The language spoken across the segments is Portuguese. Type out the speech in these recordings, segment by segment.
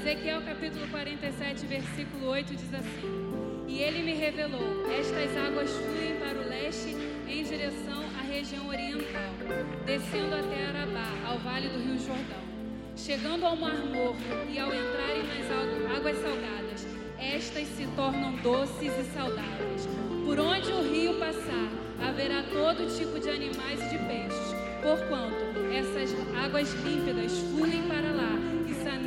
Ezequiel capítulo 47, versículo 8 diz assim: E ele me revelou: Estas águas fluem para o leste em direção à região oriental, descendo até Arabá, ao vale do Rio Jordão. Chegando ao Mar Morto e ao entrarem nas águas salgadas, estas se tornam doces e saudáveis. Por onde o rio passar, haverá todo tipo de animais e de peixes, porquanto essas águas límpidas fluem para lá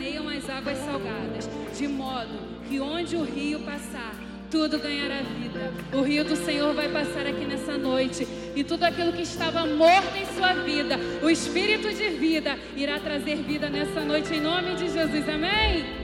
saneiam as águas salgadas, de modo que onde o rio passar, tudo ganhará vida. O rio do Senhor vai passar aqui nessa noite e tudo aquilo que estava morto em sua vida, o espírito de vida irá trazer vida nessa noite em nome de Jesus. Amém.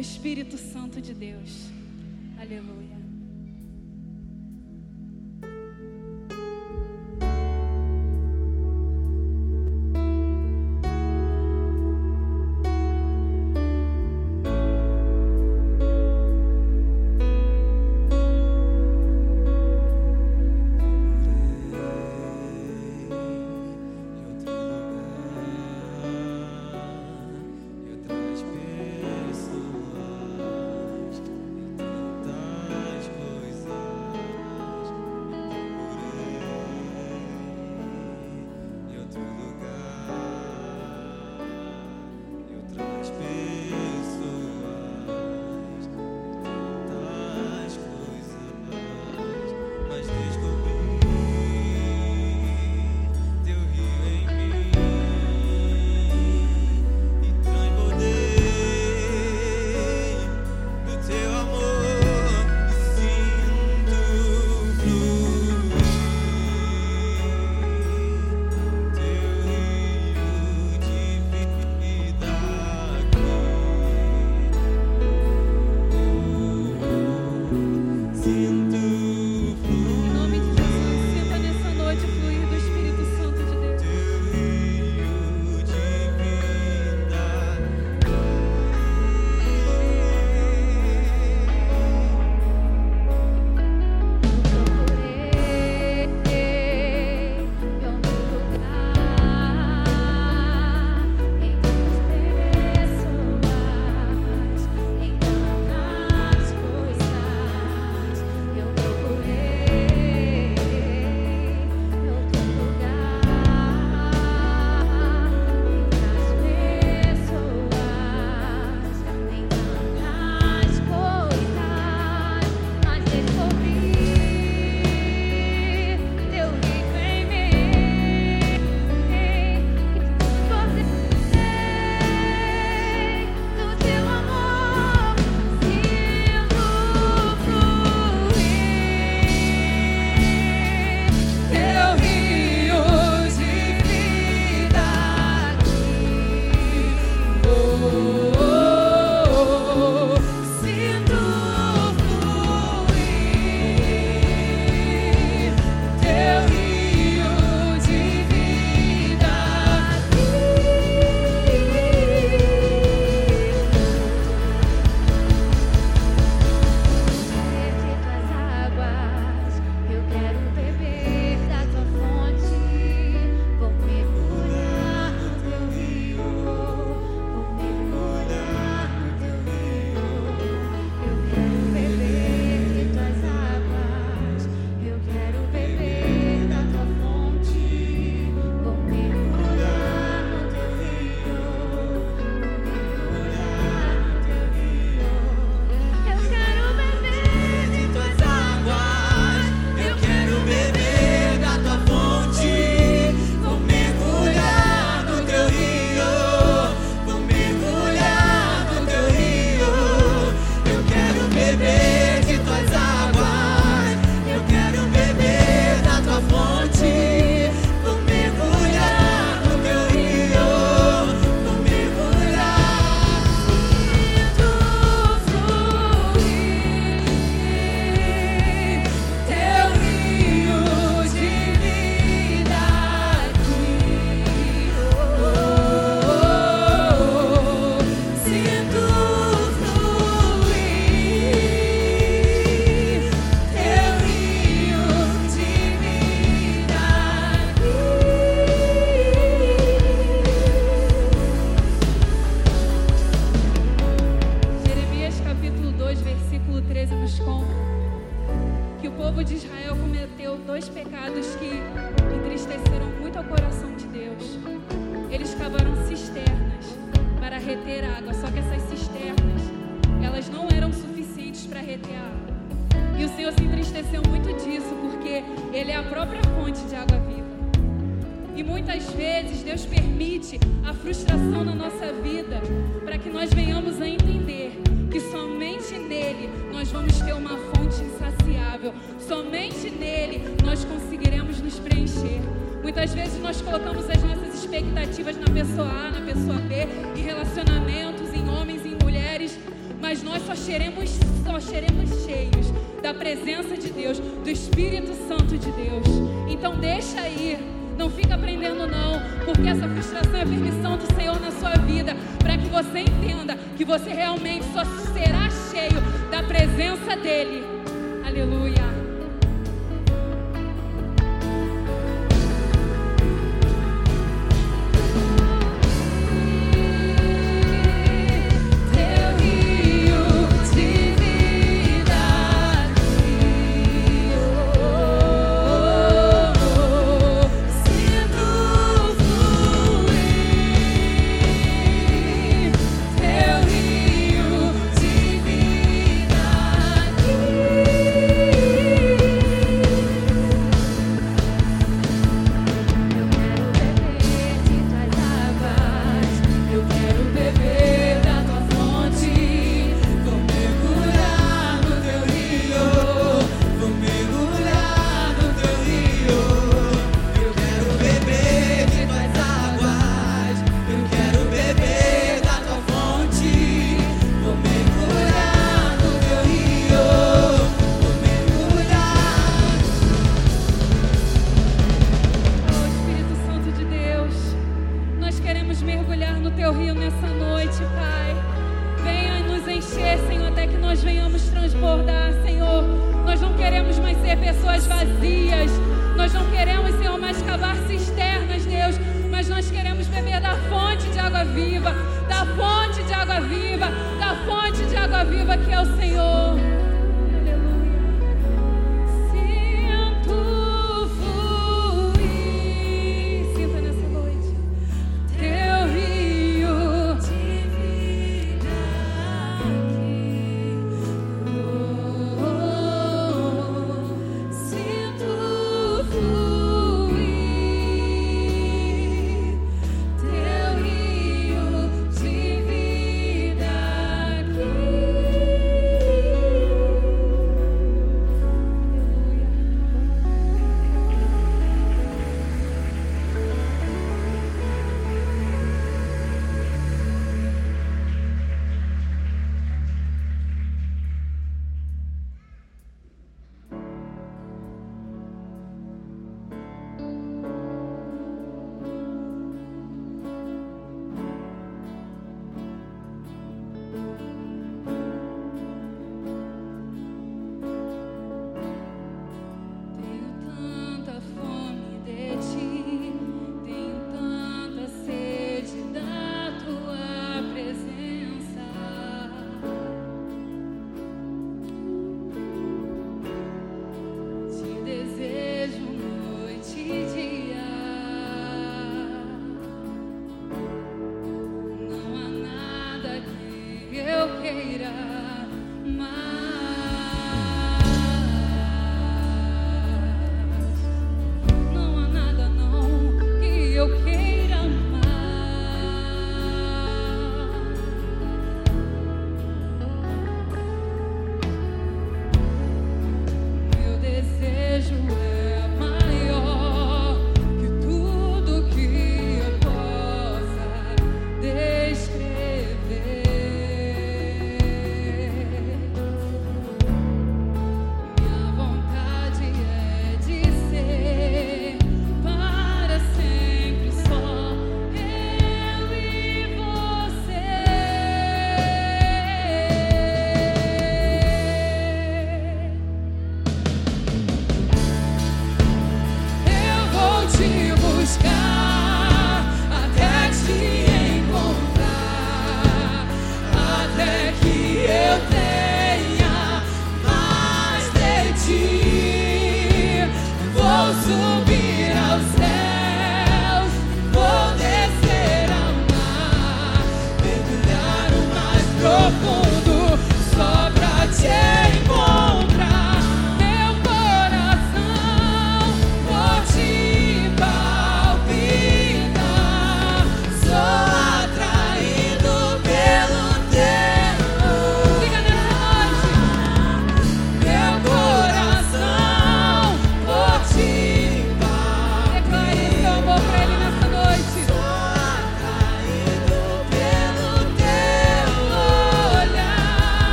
Espírito Santo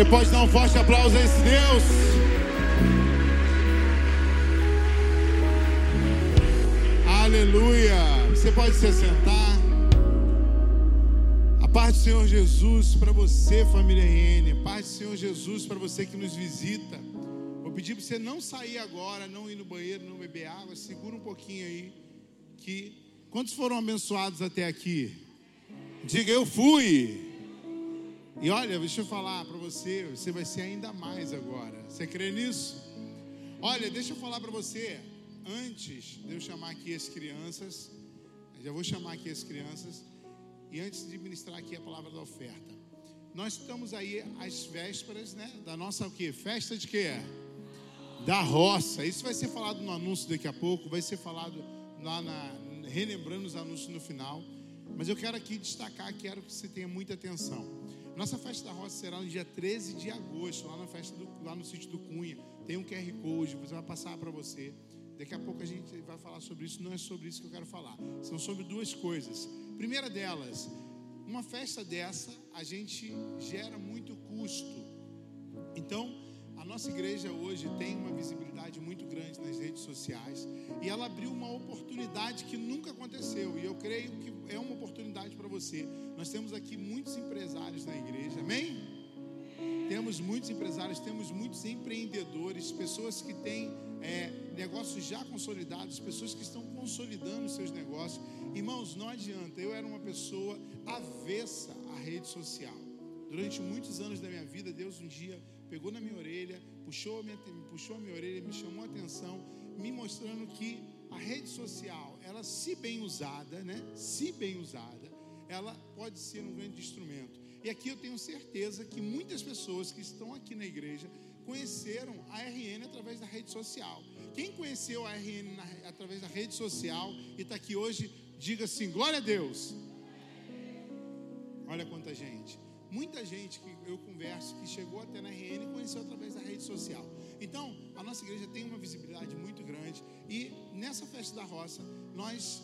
Você pode dar um forte aplauso a esse Deus? Aleluia! Você pode se sentar. A paz do Senhor Jesus para você, família RN. A paz do Senhor Jesus para você que nos visita. Vou pedir para você não sair agora, não ir no banheiro, não beber água. Segura um pouquinho aí. Que quantos foram abençoados até aqui? Diga eu fui. E olha, deixa eu falar para você, você vai ser ainda mais agora. Você crê nisso? Olha, deixa eu falar para você, antes de eu chamar aqui as crianças, já vou chamar aqui as crianças, e antes de ministrar aqui a palavra da oferta. Nós estamos aí às vésperas, né, da nossa o quê? Festa de quê? Da roça. Isso vai ser falado no anúncio daqui a pouco, vai ser falado lá na relembrando os anúncios no final. Mas eu quero aqui destacar, quero que você tenha muita atenção. Nossa festa da roça será no dia 13 de agosto, lá na festa do, lá no sítio do Cunha. Tem um QR Code, você vai passar para você. Daqui a pouco a gente vai falar sobre isso. Não é sobre isso que eu quero falar. São sobre duas coisas. Primeira delas, uma festa dessa a gente gera muito custo. Então, nossa igreja hoje tem uma visibilidade muito grande nas redes sociais e ela abriu uma oportunidade que nunca aconteceu e eu creio que é uma oportunidade para você. Nós temos aqui muitos empresários na igreja, amém? Temos muitos empresários, temos muitos empreendedores, pessoas que têm é, negócios já consolidados, pessoas que estão consolidando seus negócios. Irmãos, não adianta, eu era uma pessoa avessa à rede social. Durante muitos anos da minha vida, Deus um dia pegou na minha orelha, puxou a minha, puxou a minha orelha, me chamou a atenção, me mostrando que a rede social, ela se bem usada, né? Se bem usada, ela pode ser um grande instrumento. E aqui eu tenho certeza que muitas pessoas que estão aqui na igreja conheceram a RN através da rede social. Quem conheceu a RN na, através da rede social e está aqui hoje, diga assim: glória a Deus. Olha quanta gente. Muita gente que eu converso que chegou até na RN conheceu através da rede social. Então, a nossa igreja tem uma visibilidade muito grande e nessa festa da roça, nós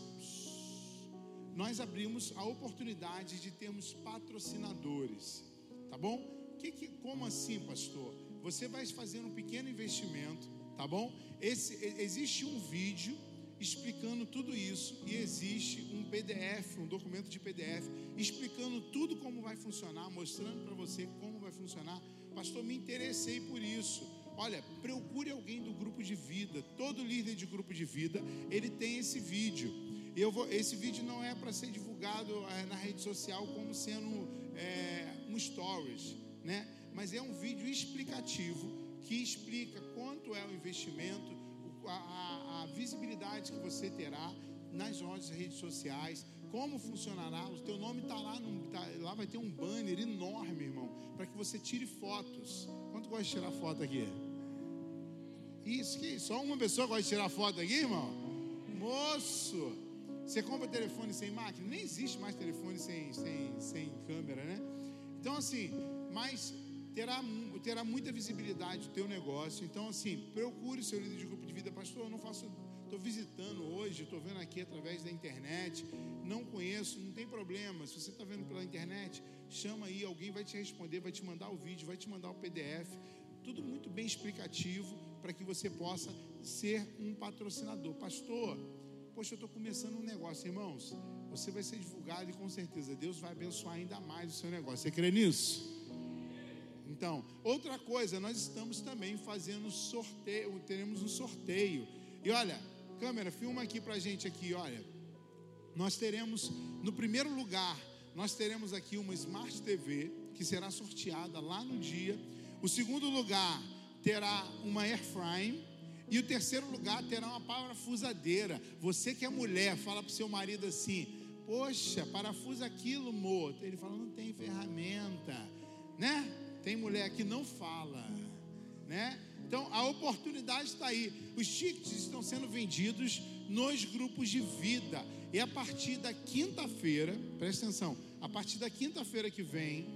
nós abrimos a oportunidade de termos patrocinadores, tá bom? Que, que, como assim, pastor? Você vai fazer um pequeno investimento, tá bom? Esse, existe um vídeo explicando tudo isso e existe um PDF, um documento de PDF explicando tudo como vai funcionar, mostrando para você como vai funcionar. Pastor, me interessei por isso. Olha, procure alguém do grupo de vida. Todo líder de grupo de vida, ele tem esse vídeo. Eu vou, esse vídeo não é para ser divulgado é, na rede social como sendo é, um stories, né? Mas é um vídeo explicativo que explica quanto é o investimento, a, a, visibilidade que você terá nas nossas redes sociais, como funcionará. O teu nome está lá, tá, lá vai ter um banner enorme, irmão, para que você tire fotos. Quanto gosta de tirar foto aqui? Isso que só uma pessoa gosta de tirar foto aqui, irmão? Moço, você compra telefone sem máquina? Nem existe mais telefone sem, sem, sem câmera, né? Então, assim, mas terá, terá muita visibilidade o teu negócio. Então, assim, procure seu líder de grupo de vida. Pastor, eu não faço, estou visitando hoje, estou vendo aqui através da internet, não conheço, não tem problema. Se você está vendo pela internet, chama aí, alguém vai te responder, vai te mandar o vídeo, vai te mandar o PDF. Tudo muito bem explicativo para que você possa ser um patrocinador. Pastor, poxa, eu estou começando um negócio, irmãos. Você vai ser divulgado e com certeza Deus vai abençoar ainda mais o seu negócio. Você crê nisso? Então, outra coisa, nós estamos também fazendo sorteio, teremos um sorteio. E olha, câmera, filma aqui pra gente aqui, olha. Nós teremos no primeiro lugar, nós teremos aqui uma Smart TV que será sorteada lá no dia. O segundo lugar terá uma Air Frame e o terceiro lugar terá uma parafusadeira. Você que é mulher, fala para o seu marido assim: Poxa, parafusa aquilo, mo. Ele fala: Não tem ferramenta, né? Tem mulher que não fala, né? Então a oportunidade está aí. Os tickets estão sendo vendidos nos grupos de vida. E a partir da quinta-feira, presta atenção, a partir da quinta-feira que vem,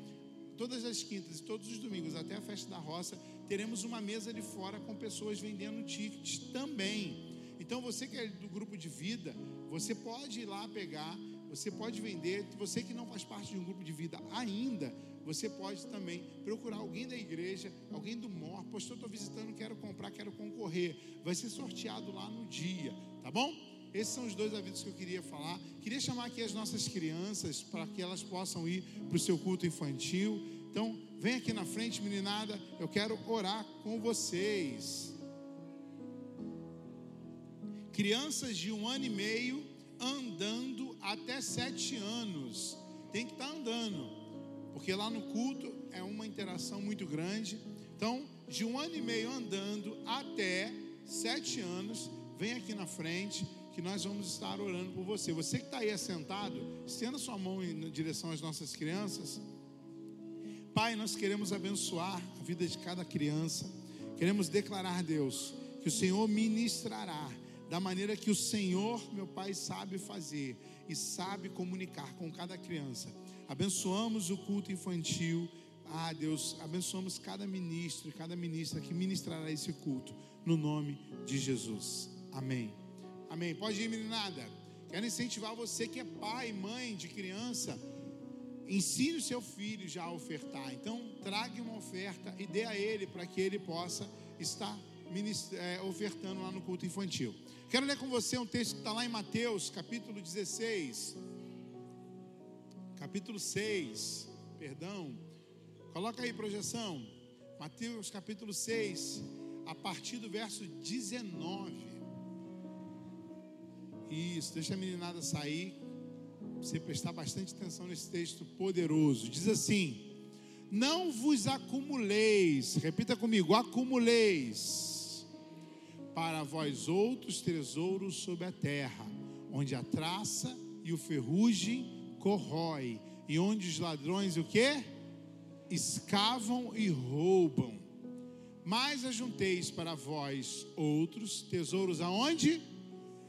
todas as quintas e todos os domingos até a festa da roça, teremos uma mesa de fora com pessoas vendendo tickets também. Então você que é do grupo de vida, você pode ir lá pegar, você pode vender. Você que não faz parte de um grupo de vida ainda, você pode também procurar alguém da igreja, alguém do MOR. Pastor, estou visitando, quero comprar, quero concorrer. Vai ser sorteado lá no dia, tá bom? Esses são os dois avisos que eu queria falar. Queria chamar aqui as nossas crianças para que elas possam ir para o seu culto infantil. Então, vem aqui na frente, meninada. Eu quero orar com vocês. Crianças de um ano e meio andando até sete anos. Tem que estar tá andando, porque lá no culto é uma interação muito grande. Então, de um ano e meio andando até sete anos, vem aqui na frente que nós vamos estar orando por você. Você que está aí assentado, estenda sua mão em direção às nossas crianças. Pai, nós queremos abençoar a vida de cada criança. Queremos declarar, Deus, que o Senhor ministrará da maneira que o Senhor, meu Pai, sabe fazer e sabe comunicar com cada criança. Abençoamos o culto infantil. Ah, Deus, abençoamos cada ministro e cada ministra que ministrará esse culto, no nome de Jesus. Amém. Amém. Pode ir, meninada. Quero incentivar você que é pai, mãe de criança. Ensine o seu filho já a ofertar. Então, traga uma oferta e dê a ele para que ele possa estar é, ofertando lá no culto infantil. Quero ler com você um texto que está lá em Mateus, capítulo 16, capítulo 6, perdão. Coloca aí projeção. Mateus, capítulo 6, a partir do verso 19. Isso, deixa a meninada sair. Você prestar bastante atenção nesse texto poderoso. Diz assim: Não vos acumuleis, repita comigo, acumuleis para vós outros tesouros sobre a terra, onde a traça e o ferrugem corrói, e onde os ladrões o que? Escavam e roubam. Mas ajunteis para vós outros tesouros aonde?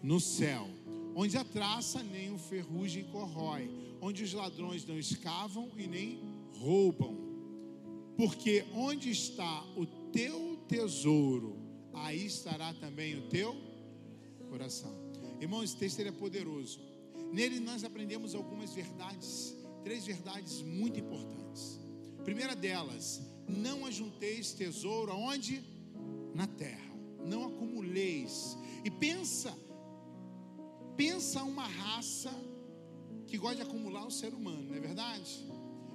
no céu, onde a traça nem o ferrugem corrói, onde os ladrões não escavam e nem roubam. Porque onde está o teu tesouro, aí estará também o teu coração. Irmão, esse texto é poderoso. Nele nós aprendemos algumas verdades, três verdades muito importantes. primeira delas, não ajunteis tesouro aonde? Na terra. Não acumuleis. E pensa pensa uma raça que gosta de acumular o ser humano, não é verdade?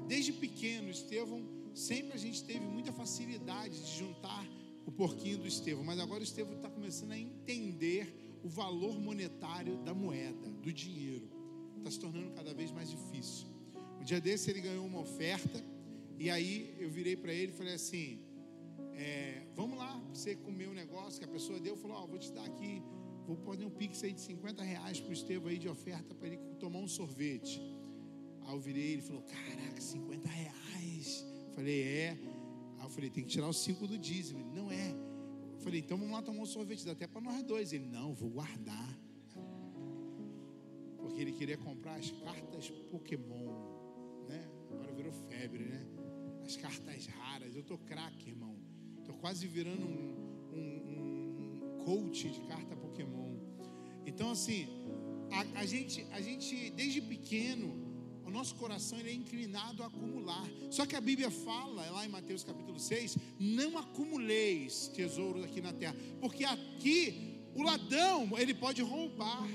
Desde pequeno, Estevão, sempre a gente teve muita facilidade de juntar o porquinho do Estevão, mas agora o Estevão está começando a entender o valor monetário da moeda, do dinheiro. Está se tornando cada vez mais difícil. Um dia desse ele ganhou uma oferta, e aí eu virei para ele e falei assim: é, Vamos lá, você comer um negócio que a pessoa deu, falou: oh, vou te dar aqui vou pôr um pix aí de 50 reais para o Estevão aí de oferta para ele tomar um sorvete. Aí eu virei, ele falou, caraca, 50 reais. Falei, é. Aí eu falei, tem que tirar os 5 do dízimo. Ele, não é. Falei, então vamos lá tomar um sorvete, dá até para nós dois. Ele, não, vou guardar. Porque ele queria comprar as cartas Pokémon, né? Agora virou febre, né? As cartas raras. Eu tô craque, irmão. Tô quase virando um, um, um coach de carta Pokémon. Então, assim, a, a, gente, a gente, desde pequeno, nosso coração ele é inclinado a acumular. Só que a Bíblia fala, lá em Mateus capítulo 6, não acumuleis tesouros aqui na terra, porque aqui o ladrão, ele pode roubar.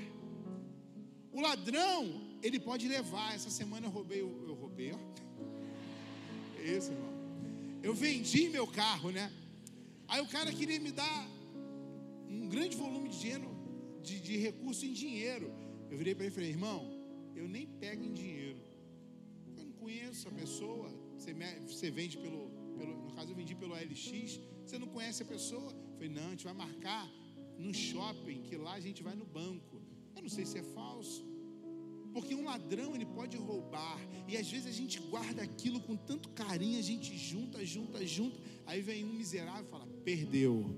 O ladrão, ele pode levar. Essa semana eu roubei, eu roubei, ó. É isso, irmão. Eu vendi meu carro, né? Aí o cara queria me dar um grande volume de dinheiro, de, de recurso em dinheiro. Eu virei para ele e falei, irmão, eu nem pego em dinheiro. Conheço a pessoa. Você, você vende pelo, pelo. No caso, eu vendi pelo LX. Você não conhece a pessoa? Eu falei, não, a gente vai marcar no shopping, que lá a gente vai no banco. Eu não sei se é falso. Porque um ladrão ele pode roubar e às vezes a gente guarda aquilo com tanto carinho, a gente junta, junta, junta. Aí vem um miserável e fala: perdeu.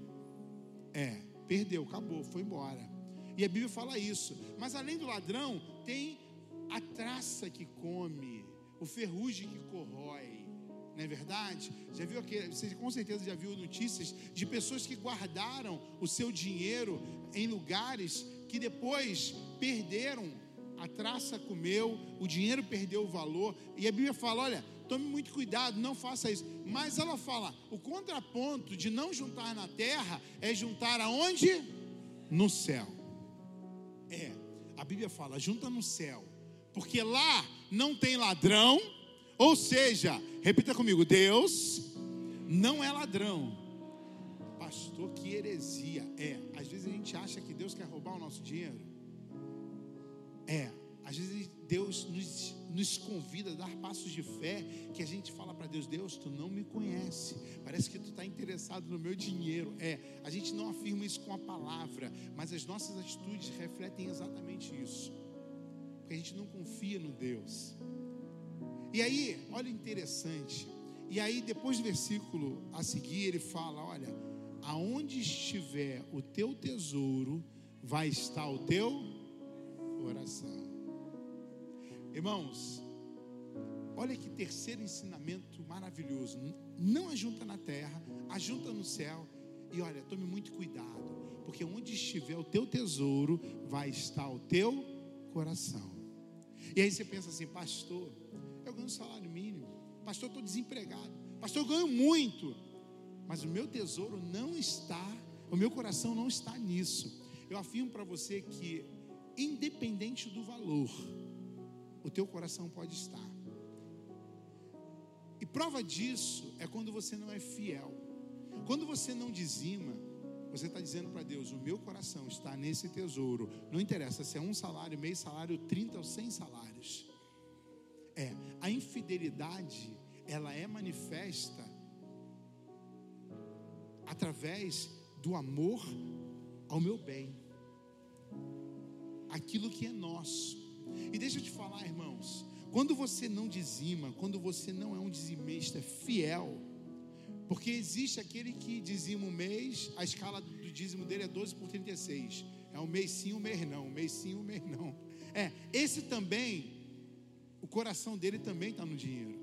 É, perdeu, acabou, foi embora. E a Bíblia fala isso. Mas além do ladrão, tem a traça que come, o ferrugem que corrói. Não é verdade? Já viu aqui, você com certeza já viu notícias de pessoas que guardaram o seu dinheiro em lugares que depois perderam, a traça comeu, o dinheiro perdeu o valor. E a Bíblia fala: olha, tome muito cuidado, não faça isso. Mas ela fala: o contraponto de não juntar na terra é juntar aonde? No céu. É, a Bíblia fala: junta no céu, porque lá não tem ladrão, ou seja, repita comigo: Deus não é ladrão. Pastor, que heresia. É, às vezes a gente acha que Deus quer roubar o nosso dinheiro. É, às vezes Deus nos, nos convida a dar passos de fé que a gente fala para Deus: Deus, tu não me conhece, parece que tu está interessado no meu dinheiro. É, a gente não afirma isso com a palavra, mas as nossas atitudes refletem exatamente isso, porque a gente não confia no Deus. E aí, olha interessante, e aí depois do versículo a seguir, ele fala: Olha, aonde estiver o teu tesouro, vai estar o teu coração. Irmãos, olha que terceiro ensinamento maravilhoso. Não ajunta na terra, ajunta no céu. E olha, tome muito cuidado, porque onde estiver o teu tesouro, vai estar o teu coração. E aí você pensa assim, pastor, eu ganho salário mínimo, pastor, eu estou desempregado, pastor, eu ganho muito, mas o meu tesouro não está, o meu coração não está nisso. Eu afirmo para você que, independente do valor, o teu coração pode estar. E prova disso é quando você não é fiel. Quando você não dizima, você está dizendo para Deus: o meu coração está nesse tesouro. Não interessa se é um salário, meio salário, 30 ou 100 salários. É, a infidelidade, ela é manifesta através do amor ao meu bem, aquilo que é nosso. E deixa eu te falar, irmãos, quando você não dizima, quando você não é um dizimista fiel, porque existe aquele que dizima um mês, a escala do dízimo dele é 12 por 36. É um mês sim, um mês não, um mês sim, um mês não. É, esse também, o coração dele também está no dinheiro.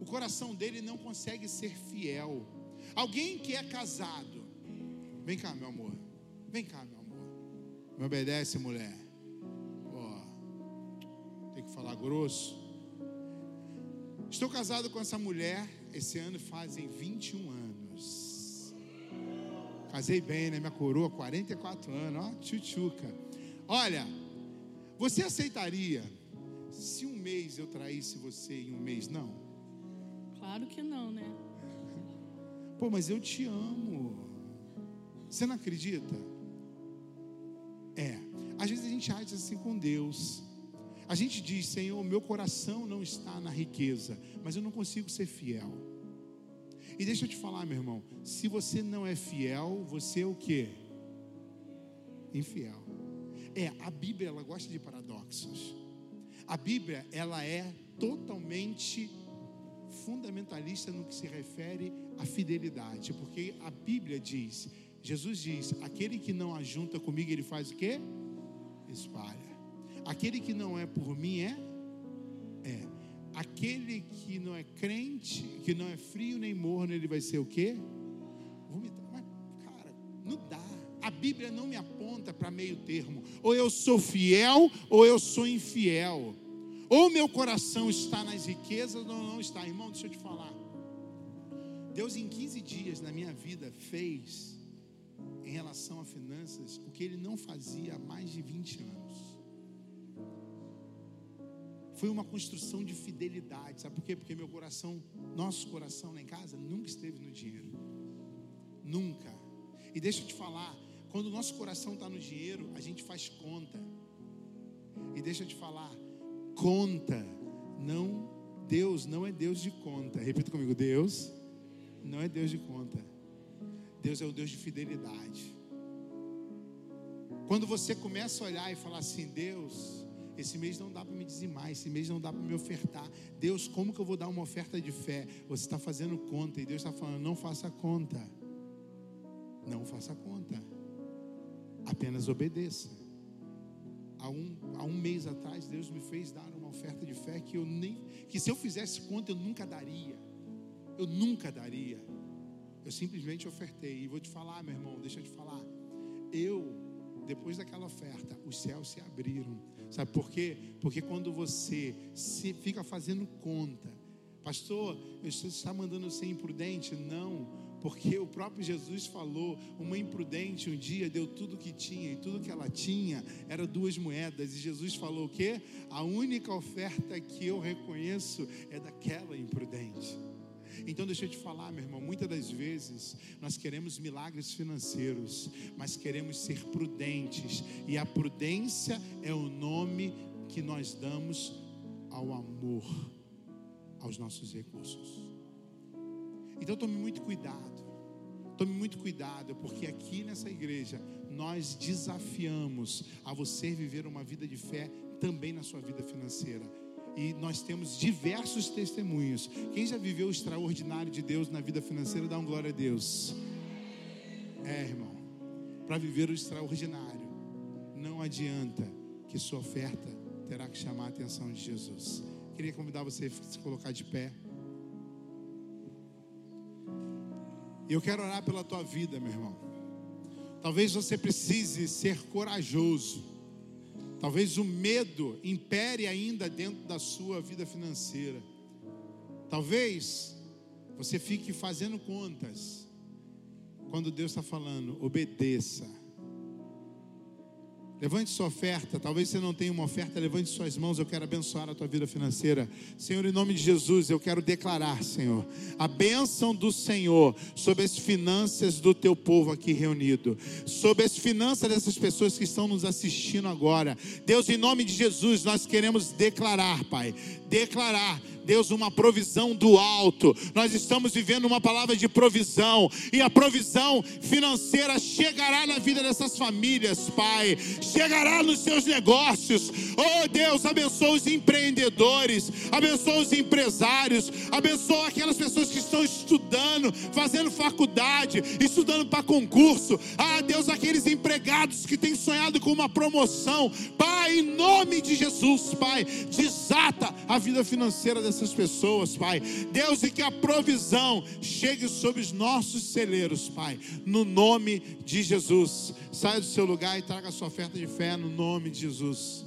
O coração dele não consegue ser fiel. Alguém que é casado, vem cá, meu amor, vem cá, meu amor, me obedece, mulher que falar grosso. Estou casado com essa mulher, esse ano fazem 21 anos. Casei bem, né? Minha coroa, 44 anos, ó, tchutchuca. Olha, você aceitaria se um mês eu traísse você e um mês não? Claro que não, né? Pô, mas eu te amo. Você não acredita? É. Às vezes a gente age assim com Deus. A gente diz, Senhor, meu coração não está na riqueza, mas eu não consigo ser fiel. E deixa eu te falar, meu irmão, se você não é fiel, você é o que? Infiel. É, a Bíblia ela gosta de paradoxos. A Bíblia ela é totalmente fundamentalista no que se refere à fidelidade, porque a Bíblia diz, Jesus diz, aquele que não ajunta comigo, ele faz o quê? Espalha. Aquele que não é por mim é? É. Aquele que não é crente, que não é frio nem morno, ele vai ser o quê? Vomitar. Mas, cara, não dá. A Bíblia não me aponta para meio termo. Ou eu sou fiel, ou eu sou infiel. Ou meu coração está nas riquezas, ou não está. Irmão, deixa eu te falar. Deus, em 15 dias na minha vida, fez em relação a finanças o que ele não fazia há mais de 20 anos. Foi uma construção de fidelidade. Sabe por quê? Porque meu coração, nosso coração lá em casa, nunca esteve no dinheiro. Nunca. E deixa eu te falar, quando o nosso coração está no dinheiro, a gente faz conta. E deixa eu te falar, conta, não, Deus não é Deus de conta. Repita comigo, Deus não é Deus de conta. Deus é o Deus de fidelidade. Quando você começa a olhar e falar assim, Deus, esse mês não dá para me dizimar, esse mês não dá para me ofertar. Deus, como que eu vou dar uma oferta de fé? Você está fazendo conta e Deus está falando, não faça conta. Não faça conta. Apenas obedeça. Há um, há um mês atrás, Deus me fez dar uma oferta de fé que eu nem, que se eu fizesse conta, eu nunca daria. Eu nunca daria. Eu simplesmente ofertei. E vou te falar, meu irmão, deixa eu te falar. Eu, depois daquela oferta, os céus se abriram. Sabe por quê? Porque quando você se fica fazendo conta, pastor, eu está mandando ser imprudente? Não porque o próprio Jesus falou: uma imprudente um dia deu tudo que tinha, e tudo que ela tinha era duas moedas. E Jesus falou o quê? A única oferta que eu reconheço é daquela imprudente. Então deixa eu te falar, meu irmão, muitas das vezes nós queremos milagres financeiros, mas queremos ser prudentes, e a prudência é o nome que nós damos ao amor aos nossos recursos. Então tome muito cuidado. Tome muito cuidado, porque aqui nessa igreja nós desafiamos a você viver uma vida de fé também na sua vida financeira. E nós temos diversos testemunhos. Quem já viveu o extraordinário de Deus na vida financeira, dá um glória a Deus. É, irmão. Para viver o extraordinário, não adianta que sua oferta terá que chamar a atenção de Jesus. Queria convidar você a se colocar de pé. Eu quero orar pela tua vida, meu irmão. Talvez você precise ser corajoso. Talvez o medo impere ainda dentro da sua vida financeira. Talvez você fique fazendo contas. Quando Deus está falando, obedeça. Levante sua oferta. Talvez você não tenha uma oferta, levante suas mãos. Eu quero abençoar a tua vida financeira. Senhor, em nome de Jesus, eu quero declarar, Senhor, a bênção do Senhor sobre as finanças do teu povo aqui reunido, sobre as finanças dessas pessoas que estão nos assistindo agora. Deus, em nome de Jesus, nós queremos declarar, Pai, declarar Deus, uma provisão do alto. Nós estamos vivendo uma palavra de provisão, e a provisão financeira chegará na vida dessas famílias, Pai, chegará nos seus negócios. Oh Deus, abençoa os empreendedores, abençoa os empresários, abençoa aquelas pessoas que estão estudando, fazendo faculdade, estudando para concurso. Ah, Deus, aqueles empregados que têm sonhado com uma promoção, Pai, em nome de Jesus, Pai, desata a vida financeira dessas essas pessoas, Pai. Deus, e que a provisão chegue sobre os nossos celeiros, Pai, no nome de Jesus. Saia do seu lugar e traga a sua oferta de fé no nome de Jesus.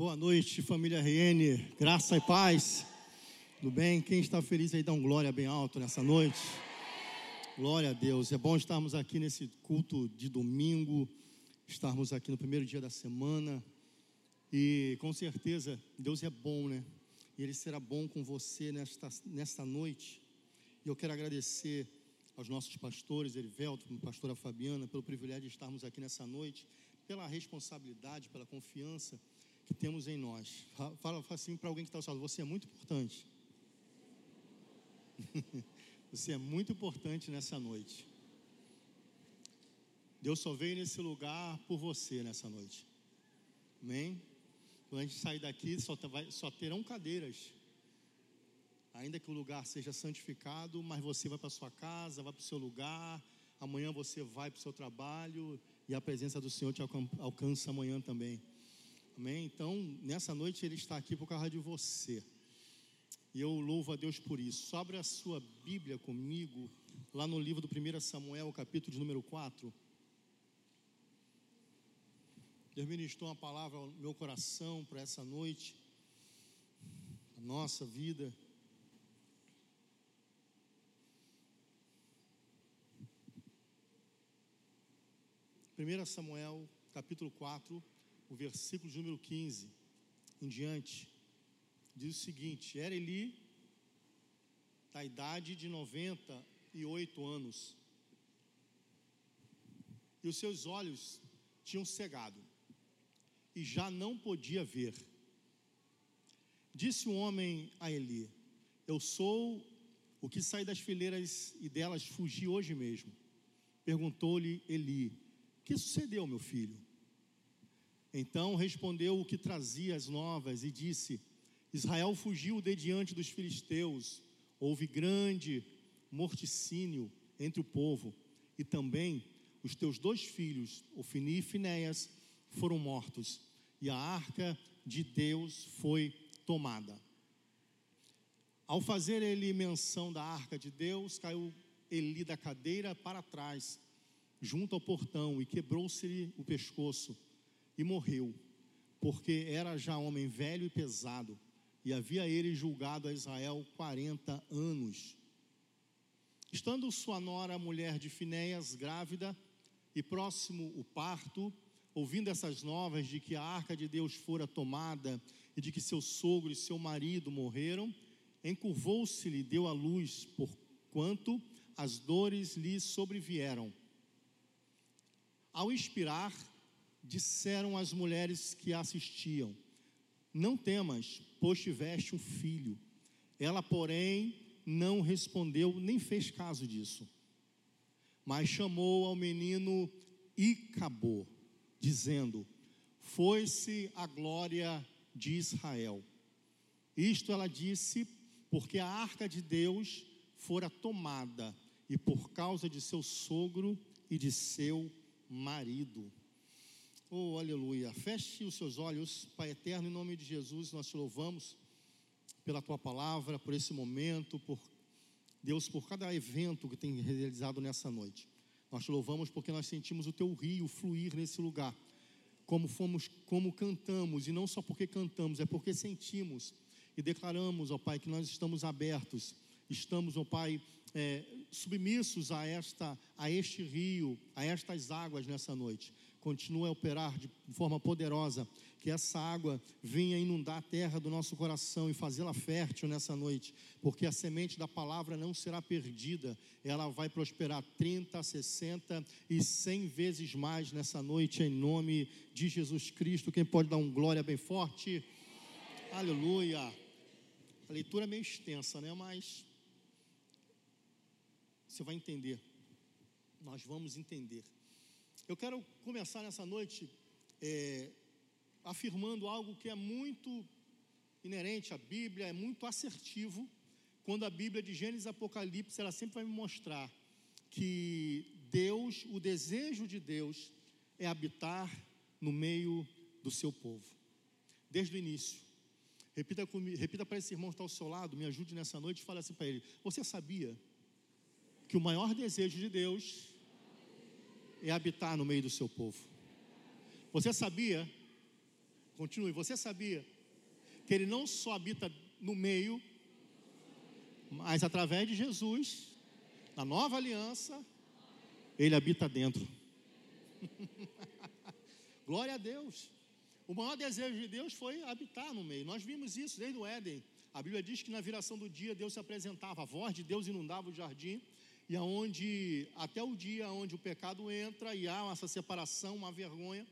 Boa noite, família RN, graça e paz. Tudo bem? Quem está feliz aí dá um glória bem alto nessa noite. Glória a Deus. É bom estarmos aqui nesse culto de domingo, estarmos aqui no primeiro dia da semana. E com certeza Deus é bom, né? E Ele será bom com você nesta, nesta noite. E eu quero agradecer aos nossos pastores, Erivelto, pastora Fabiana, pelo privilégio de estarmos aqui nessa noite, pela responsabilidade, pela confiança que temos em nós. Fala, fala assim para alguém que está ao seu lado, você é muito importante. você é muito importante nessa noite. Deus só veio nesse lugar por você nessa noite. Amém? Quando a gente sair daqui, só, vai, só terão cadeiras. Ainda que o lugar seja santificado, mas você vai para sua casa, vai para o seu lugar. Amanhã você vai para o seu trabalho e a presença do Senhor te alcança amanhã também. Amém? Então, nessa noite Ele está aqui por causa de você. E eu louvo a Deus por isso. Abre a sua Bíblia comigo, lá no livro do 1 Samuel, capítulo de número 4. Deus ministrou uma palavra no meu coração para essa noite, a nossa vida. Primeira Samuel, capítulo 4, o versículo de número 15 em diante, diz o seguinte: Era Eli da idade de 98 anos, e os seus olhos tinham cegado, e já não podia ver. Disse o homem a Eli: Eu sou o que sai das fileiras e delas fugi hoje mesmo. Perguntou-lhe Eli: Que sucedeu, meu filho? Então respondeu o que trazia as novas e disse: Israel fugiu de diante dos filisteus, houve grande morticínio entre o povo, e também os teus dois filhos, Ofini e Finéias, foram mortos, e a arca de Deus foi tomada. Ao fazer ele menção da arca de Deus, caiu Eli da cadeira para trás, junto ao portão, e quebrou-se-lhe o pescoço e morreu, porque era já homem velho e pesado, e havia ele julgado a Israel quarenta anos. Estando sua nora, mulher de Finéias, grávida, e próximo o parto, ouvindo essas novas de que a arca de Deus fora tomada e de que seu sogro e seu marido morreram, encurvou-se-lhe, deu à luz, porquanto as dores lhe sobrevieram. Ao expirar, disseram as mulheres que assistiam: Não temas, pois tiveste um filho. Ela, porém, não respondeu nem fez caso disso. Mas chamou ao menino Icabô, dizendo: Foi-se a glória de Israel. Isto ela disse, porque a arca de Deus fora tomada, e por causa de seu sogro e de seu marido. Oh, aleluia. Feche os seus olhos, Pai eterno, em nome de Jesus, nós te louvamos pela tua palavra, por esse momento, por Deus, por cada evento que tem realizado nessa noite. Nós te louvamos porque nós sentimos o teu rio fluir nesse lugar. Como fomos, como cantamos, e não só porque cantamos, é porque sentimos e declaramos, ó Pai, que nós estamos abertos, estamos, ó Pai, é, submissos a esta, a este rio, a estas águas nessa noite continue a operar de forma poderosa, que essa água venha inundar a terra do nosso coração e fazê-la fértil nessa noite, porque a semente da palavra não será perdida, ela vai prosperar 30, 60 e 100 vezes mais nessa noite, em nome de Jesus Cristo. Quem pode dar um glória bem forte? Aleluia. A leitura é meio extensa, né? Mas você vai entender. Nós vamos entender. Eu quero começar nessa noite é, afirmando algo que é muito inerente à Bíblia, é muito assertivo. Quando a Bíblia de Gênesis e Apocalipse, ela sempre vai me mostrar que Deus, o desejo de Deus é habitar no meio do seu povo, desde o início. Repita, comigo, repita para esse irmão que está ao seu lado, me ajude nessa noite e fale assim para ele: Você sabia que o maior desejo de Deus é habitar no meio do seu povo. Você sabia? Continue. Você sabia que ele não só habita no meio, mas através de Jesus, na nova aliança, ele habita dentro. Glória a Deus. O maior desejo de Deus foi habitar no meio. Nós vimos isso desde o Éden. A Bíblia diz que na viração do dia Deus se apresentava, a voz de Deus inundava o jardim, e aonde até o dia onde o pecado entra e há essa separação, uma vergonha.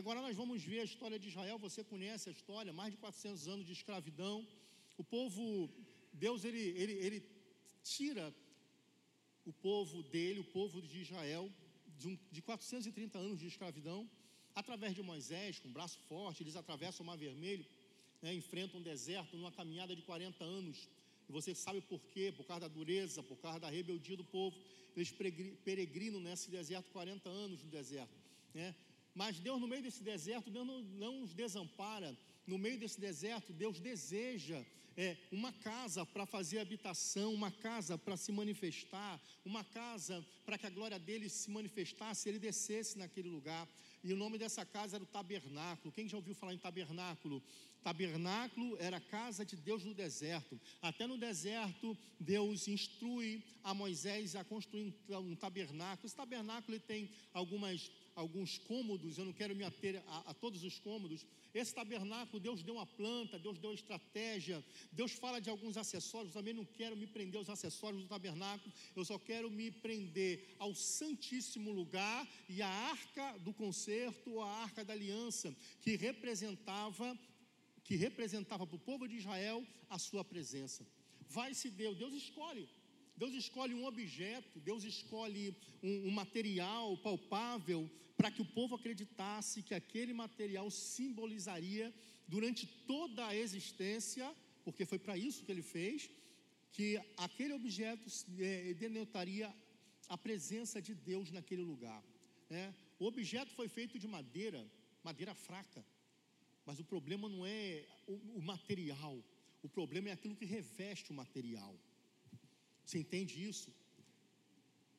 Agora nós vamos ver a história de Israel. Você conhece a história? Mais de 400 anos de escravidão. O povo, Deus ele, ele, ele tira o povo dele, o povo de Israel, de, um, de 430 anos de escravidão Através de Moisés, com um braço forte, eles atravessam o Mar Vermelho, né, enfrentam um deserto numa caminhada de 40 anos. E você sabe por quê? Por causa da dureza, por causa da rebeldia do povo. Eles peregrinam nesse deserto 40 anos no deserto. Né? Mas Deus, no meio desse deserto, Deus não, não os desampara. No meio desse deserto, Deus deseja é, uma casa para fazer habitação, uma casa para se manifestar, uma casa para que a glória dele se manifestasse, ele descesse naquele lugar. E o nome dessa casa era o tabernáculo. Quem já ouviu falar em tabernáculo? Tabernáculo era a casa de Deus no deserto. Até no deserto, Deus instrui a Moisés a construir um tabernáculo. Esse tabernáculo tem algumas, alguns cômodos, eu não quero me ater a, a todos os cômodos, esse tabernáculo, Deus deu uma planta, Deus deu uma estratégia, Deus fala de alguns acessórios, também não quero me prender aos acessórios do tabernáculo, eu só quero me prender ao Santíssimo Lugar e à arca do concerto, a arca da aliança, que representava que representava para o povo de Israel a sua presença. Vai-se Deus, Deus escolhe. Deus escolhe um objeto, Deus escolhe um, um material palpável para que o povo acreditasse que aquele material simbolizaria durante toda a existência, porque foi para isso que ele fez, que aquele objeto é, denotaria a presença de Deus naquele lugar. É. O objeto foi feito de madeira, madeira fraca, mas o problema não é o material, o problema é aquilo que reveste o material. Você entende isso?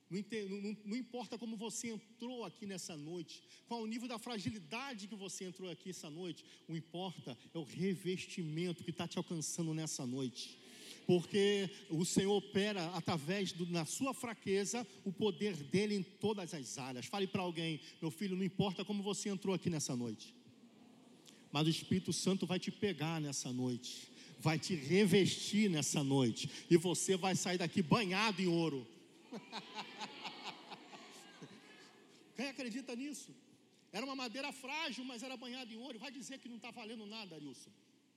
Não, não, não, importa como você entrou aqui nessa noite, qual o nível da fragilidade que você entrou aqui essa noite, o importa é o revestimento que está te alcançando nessa noite. Porque o Senhor opera através do, na sua fraqueza o poder dele em todas as áreas. Fale para alguém, meu filho, não importa como você entrou aqui nessa noite, mas o Espírito Santo vai te pegar nessa noite, vai te revestir nessa noite, e você vai sair daqui banhado em ouro. Quem acredita nisso? Era uma madeira frágil, mas era banhada em ouro. Vai dizer que não está valendo nada, Arilson.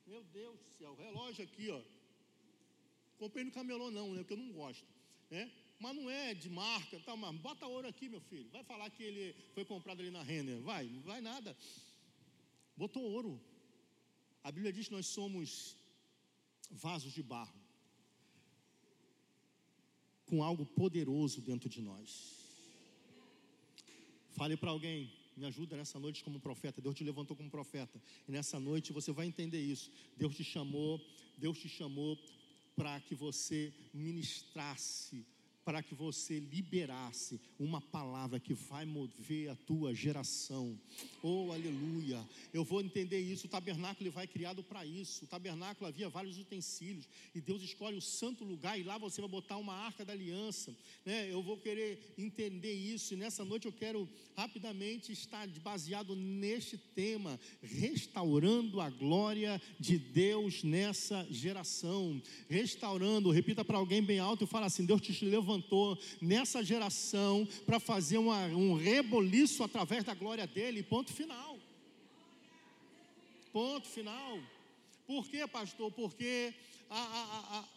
Meu Deus do céu, relógio aqui, ó. Comprei no camelô não, né? Porque eu não gosto, né? Mas não é de marca, tá, mas bota ouro aqui, meu filho. Vai falar que ele foi comprado ali na Renner. Vai, não vai nada. Botou ouro. A Bíblia diz que nós somos vasos de barro com algo poderoso dentro de nós. Fale para alguém, me ajuda nessa noite como profeta. Deus te levantou como profeta. E nessa noite você vai entender isso. Deus te chamou, Deus te chamou para que você ministrasse para que você liberasse uma palavra que vai mover a tua geração. Oh, aleluia! Eu vou entender isso. O tabernáculo vai criado para isso. O tabernáculo havia vários utensílios e Deus escolhe o santo lugar e lá você vai botar uma arca da aliança. Né? Eu vou querer entender isso e nessa noite eu quero rapidamente estar baseado neste tema, restaurando a glória de Deus nessa geração. Restaurando, repita para alguém bem alto e fala assim: Deus te levantou levantou nessa geração para fazer uma, um reboliço através da glória dele. Ponto final. Ponto final. Por quê, pastor? Porque a, a, a,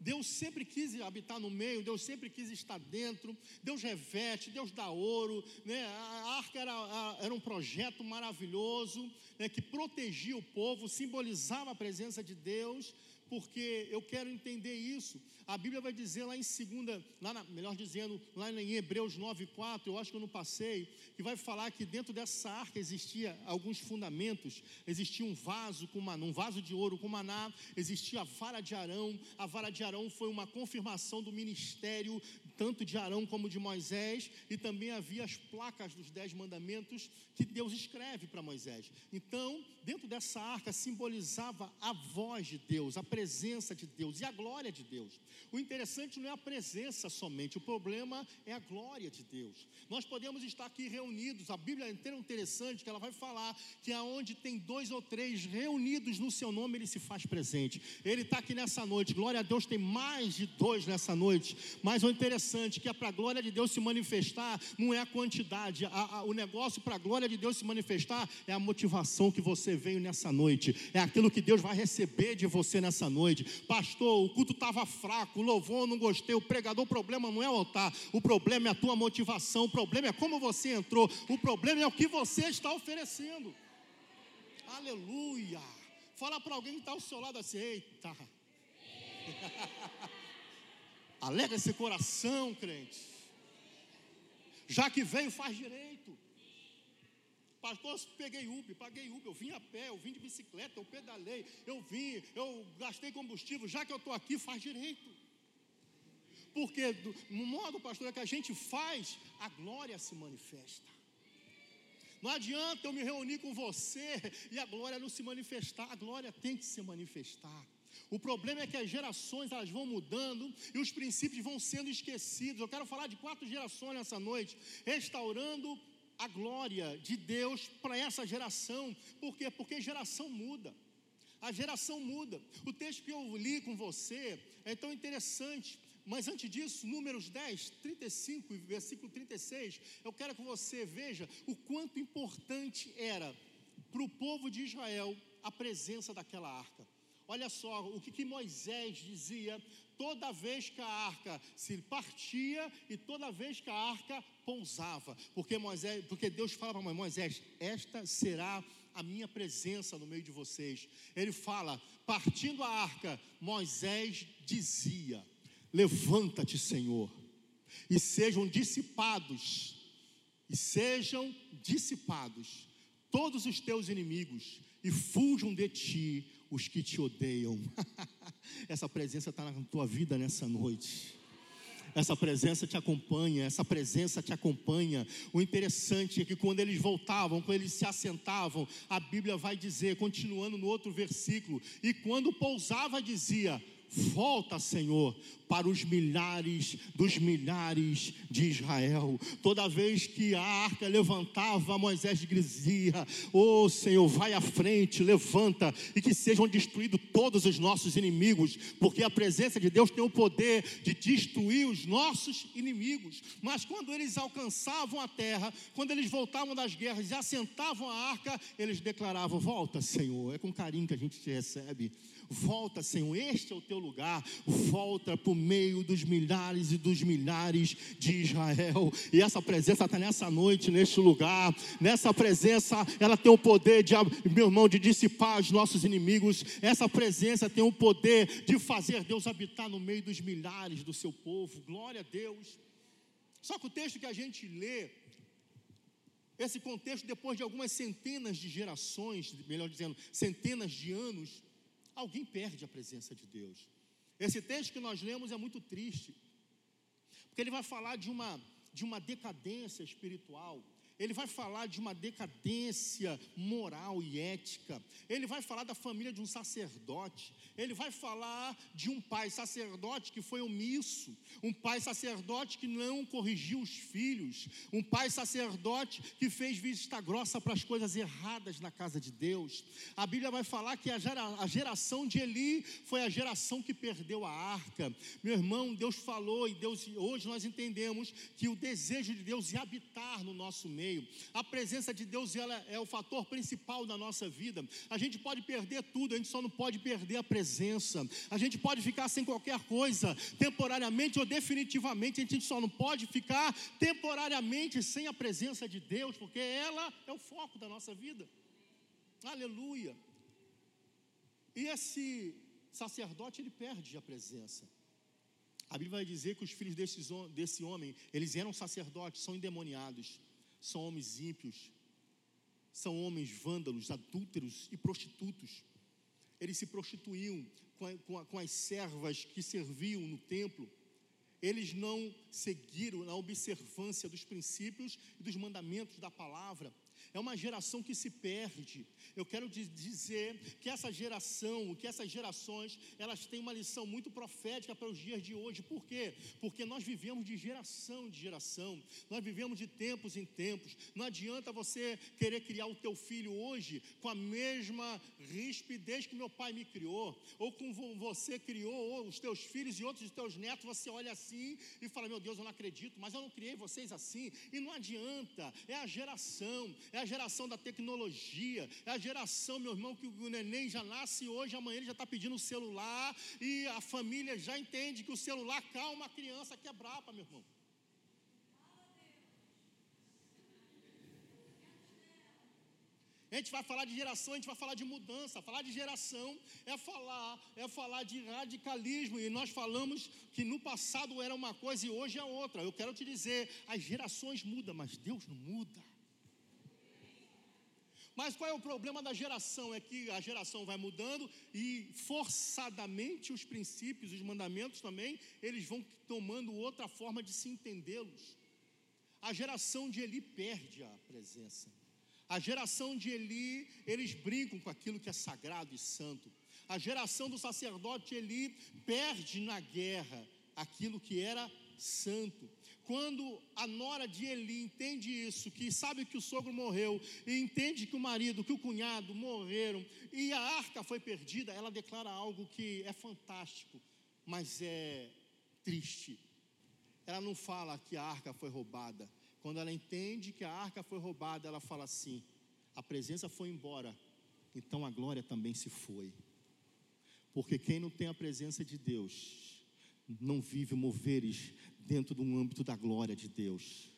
Deus sempre quis habitar no meio, Deus sempre quis estar dentro, Deus reveste, Deus dá ouro, né? a arca era, era um projeto maravilhoso, né? que protegia o povo, simbolizava a presença de Deus, porque eu quero entender isso. A Bíblia vai dizer lá em segunda, lá na, melhor dizendo, lá em Hebreus 9:4, eu acho que eu não passei, que vai falar que dentro dessa arca existia alguns fundamentos, existia um vaso com maná, um vaso de ouro com maná, existia a vara de Arão. A vara de Arão foi uma confirmação do ministério tanto de Arão como de Moisés, e também havia as placas dos dez mandamentos que Deus escreve para Moisés. Então, dentro dessa arca simbolizava a voz de Deus, a presença de Deus e a glória de Deus. O interessante não é a presença somente, o problema é a glória de Deus. Nós podemos estar aqui reunidos, a Bíblia é inteira interessante que ela vai falar que aonde tem dois ou três reunidos no seu nome, ele se faz presente. Ele está aqui nessa noite, glória a Deus, tem mais de dois nessa noite, mas o interessante é que é para a glória de Deus se manifestar, não é a quantidade, a, a, o negócio para a glória de Deus se manifestar é a motivação que você veio nessa noite, é aquilo que Deus vai receber de você nessa noite. Pastor, o culto estava fraco, o louvor não gostei, o pregador, o problema não é o altar, o problema é a tua motivação, o problema é como você entrou, o problema é o que você está oferecendo. Aleluia. Fala para alguém que está ao seu lado assim, eita. Alega esse coração, crente. Já que veio, faz direito. Pastor, peguei Uber, paguei Uber, eu vim a pé, eu vim de bicicleta, eu pedalei, eu vim, eu gastei combustível, já que eu estou aqui, faz direito. Porque do, no modo, pastor, é que a gente faz, a glória se manifesta. Não adianta eu me reunir com você e a glória não se manifestar, a glória tem que se manifestar. O problema é que as gerações elas vão mudando e os princípios vão sendo esquecidos. Eu quero falar de quatro gerações nessa noite, restaurando a glória de Deus para essa geração. Por quê? Porque geração muda. A geração muda. O texto que eu li com você é tão interessante. Mas antes disso, Números 10, 35 e versículo 36, eu quero que você veja o quanto importante era para o povo de Israel a presença daquela arca. Olha só o que, que Moisés dizia toda vez que a arca se partia e toda vez que a arca pousava, porque Moisés, porque Deus fala para Moisés, esta será a minha presença no meio de vocês. Ele fala, partindo a arca, Moisés dizia: Levanta-te, Senhor, e sejam dissipados, e sejam dissipados todos os teus inimigos, e fujam de ti os que te odeiam. Essa presença está na tua vida nessa noite. Essa presença te acompanha, essa presença te acompanha. O interessante é que quando eles voltavam, quando eles se assentavam, a Bíblia vai dizer, continuando no outro versículo, e quando pousava, dizia: Volta, Senhor, para os milhares dos milhares de Israel. Toda vez que a arca levantava, Moisés dizia: Ô oh, Senhor, vai à frente, levanta, e que sejam destruídos todos os nossos inimigos, porque a presença de Deus tem o poder de destruir os nossos inimigos. Mas quando eles alcançavam a terra, quando eles voltavam das guerras e assentavam a arca, eles declaravam: Volta, Senhor. É com carinho que a gente te recebe. Volta, Senhor, este é o teu lugar. Volta para o meio dos milhares e dos milhares de Israel. E essa presença está nessa noite, neste lugar. Nessa presença, ela tem o poder de, meu irmão, de dissipar os nossos inimigos. Essa presença tem o poder de fazer Deus habitar no meio dos milhares do seu povo. Glória a Deus. Só que o texto que a gente lê, esse contexto, depois de algumas centenas de gerações, melhor dizendo, centenas de anos, alguém perde a presença de Deus. Esse texto que nós lemos é muito triste, porque ele vai falar de uma, de uma decadência espiritual, ele vai falar de uma decadência moral e ética, ele vai falar da família de um sacerdote, ele vai falar de um pai sacerdote que foi omisso, um pai sacerdote que não corrigiu os filhos, um pai sacerdote que fez vista grossa para as coisas erradas na casa de Deus. A Bíblia vai falar que a, a geração de Eli foi a geração que perdeu a arca. Meu irmão, Deus falou e Deus hoje nós entendemos que o desejo de Deus é habitar no nosso meio meio. A presença de Deus ela é o fator principal da nossa vida. A gente pode perder tudo, a gente só não pode perder a presença. A gente pode ficar sem qualquer coisa, temporariamente ou definitivamente. A gente só não pode ficar temporariamente sem a presença de Deus, porque ela é o foco da nossa vida. Aleluia. E esse sacerdote ele perde a presença. A Bíblia vai dizer que os filhos desse homem, eles eram sacerdotes, são endemoniados, são homens ímpios, são homens vândalos, adúlteros e prostitutos. Eles se prostituíam com, a, com, a, com as servas que serviam no templo. Eles não seguiram a observância dos princípios e dos mandamentos da palavra. É uma geração que se perde. Eu quero dizer que essa geração, que essas gerações, elas têm uma lição muito profética para os dias de hoje. Por quê? Porque nós vivemos de geração de geração. Nós vivemos de tempos em tempos. Não adianta você querer criar o teu filho hoje com a mesma rispidez que meu pai me criou, ou com você criou ou os teus filhos e outros teus netos, você olha assim e fala: "Meu Deus, eu não acredito, mas eu não criei vocês assim". E não adianta. É a geração, é a geração da tecnologia, é a geração, meu irmão, que o neném já nasce hoje, amanhã ele já está pedindo o celular, e a família já entende que o celular calma a criança que é brapa, meu irmão. A gente vai falar de geração, a gente vai falar de mudança. Falar de geração é falar, é falar de radicalismo. E nós falamos que no passado era uma coisa e hoje é outra. Eu quero te dizer, as gerações mudam, mas Deus não muda. Mas qual é o problema da geração? É que a geração vai mudando e forçadamente os princípios, os mandamentos também, eles vão tomando outra forma de se entendê-los. A geração de Eli perde a presença. A geração de Eli, eles brincam com aquilo que é sagrado e santo. A geração do sacerdote Eli perde na guerra aquilo que era santo. Quando a nora de Eli entende isso, que sabe que o sogro morreu, e entende que o marido, que o cunhado morreram, e a arca foi perdida, ela declara algo que é fantástico, mas é triste. Ela não fala que a arca foi roubada. Quando ela entende que a arca foi roubada, ela fala assim: a presença foi embora, então a glória também se foi. Porque quem não tem a presença de Deus, não vive moveres dentro de um âmbito da glória de Deus.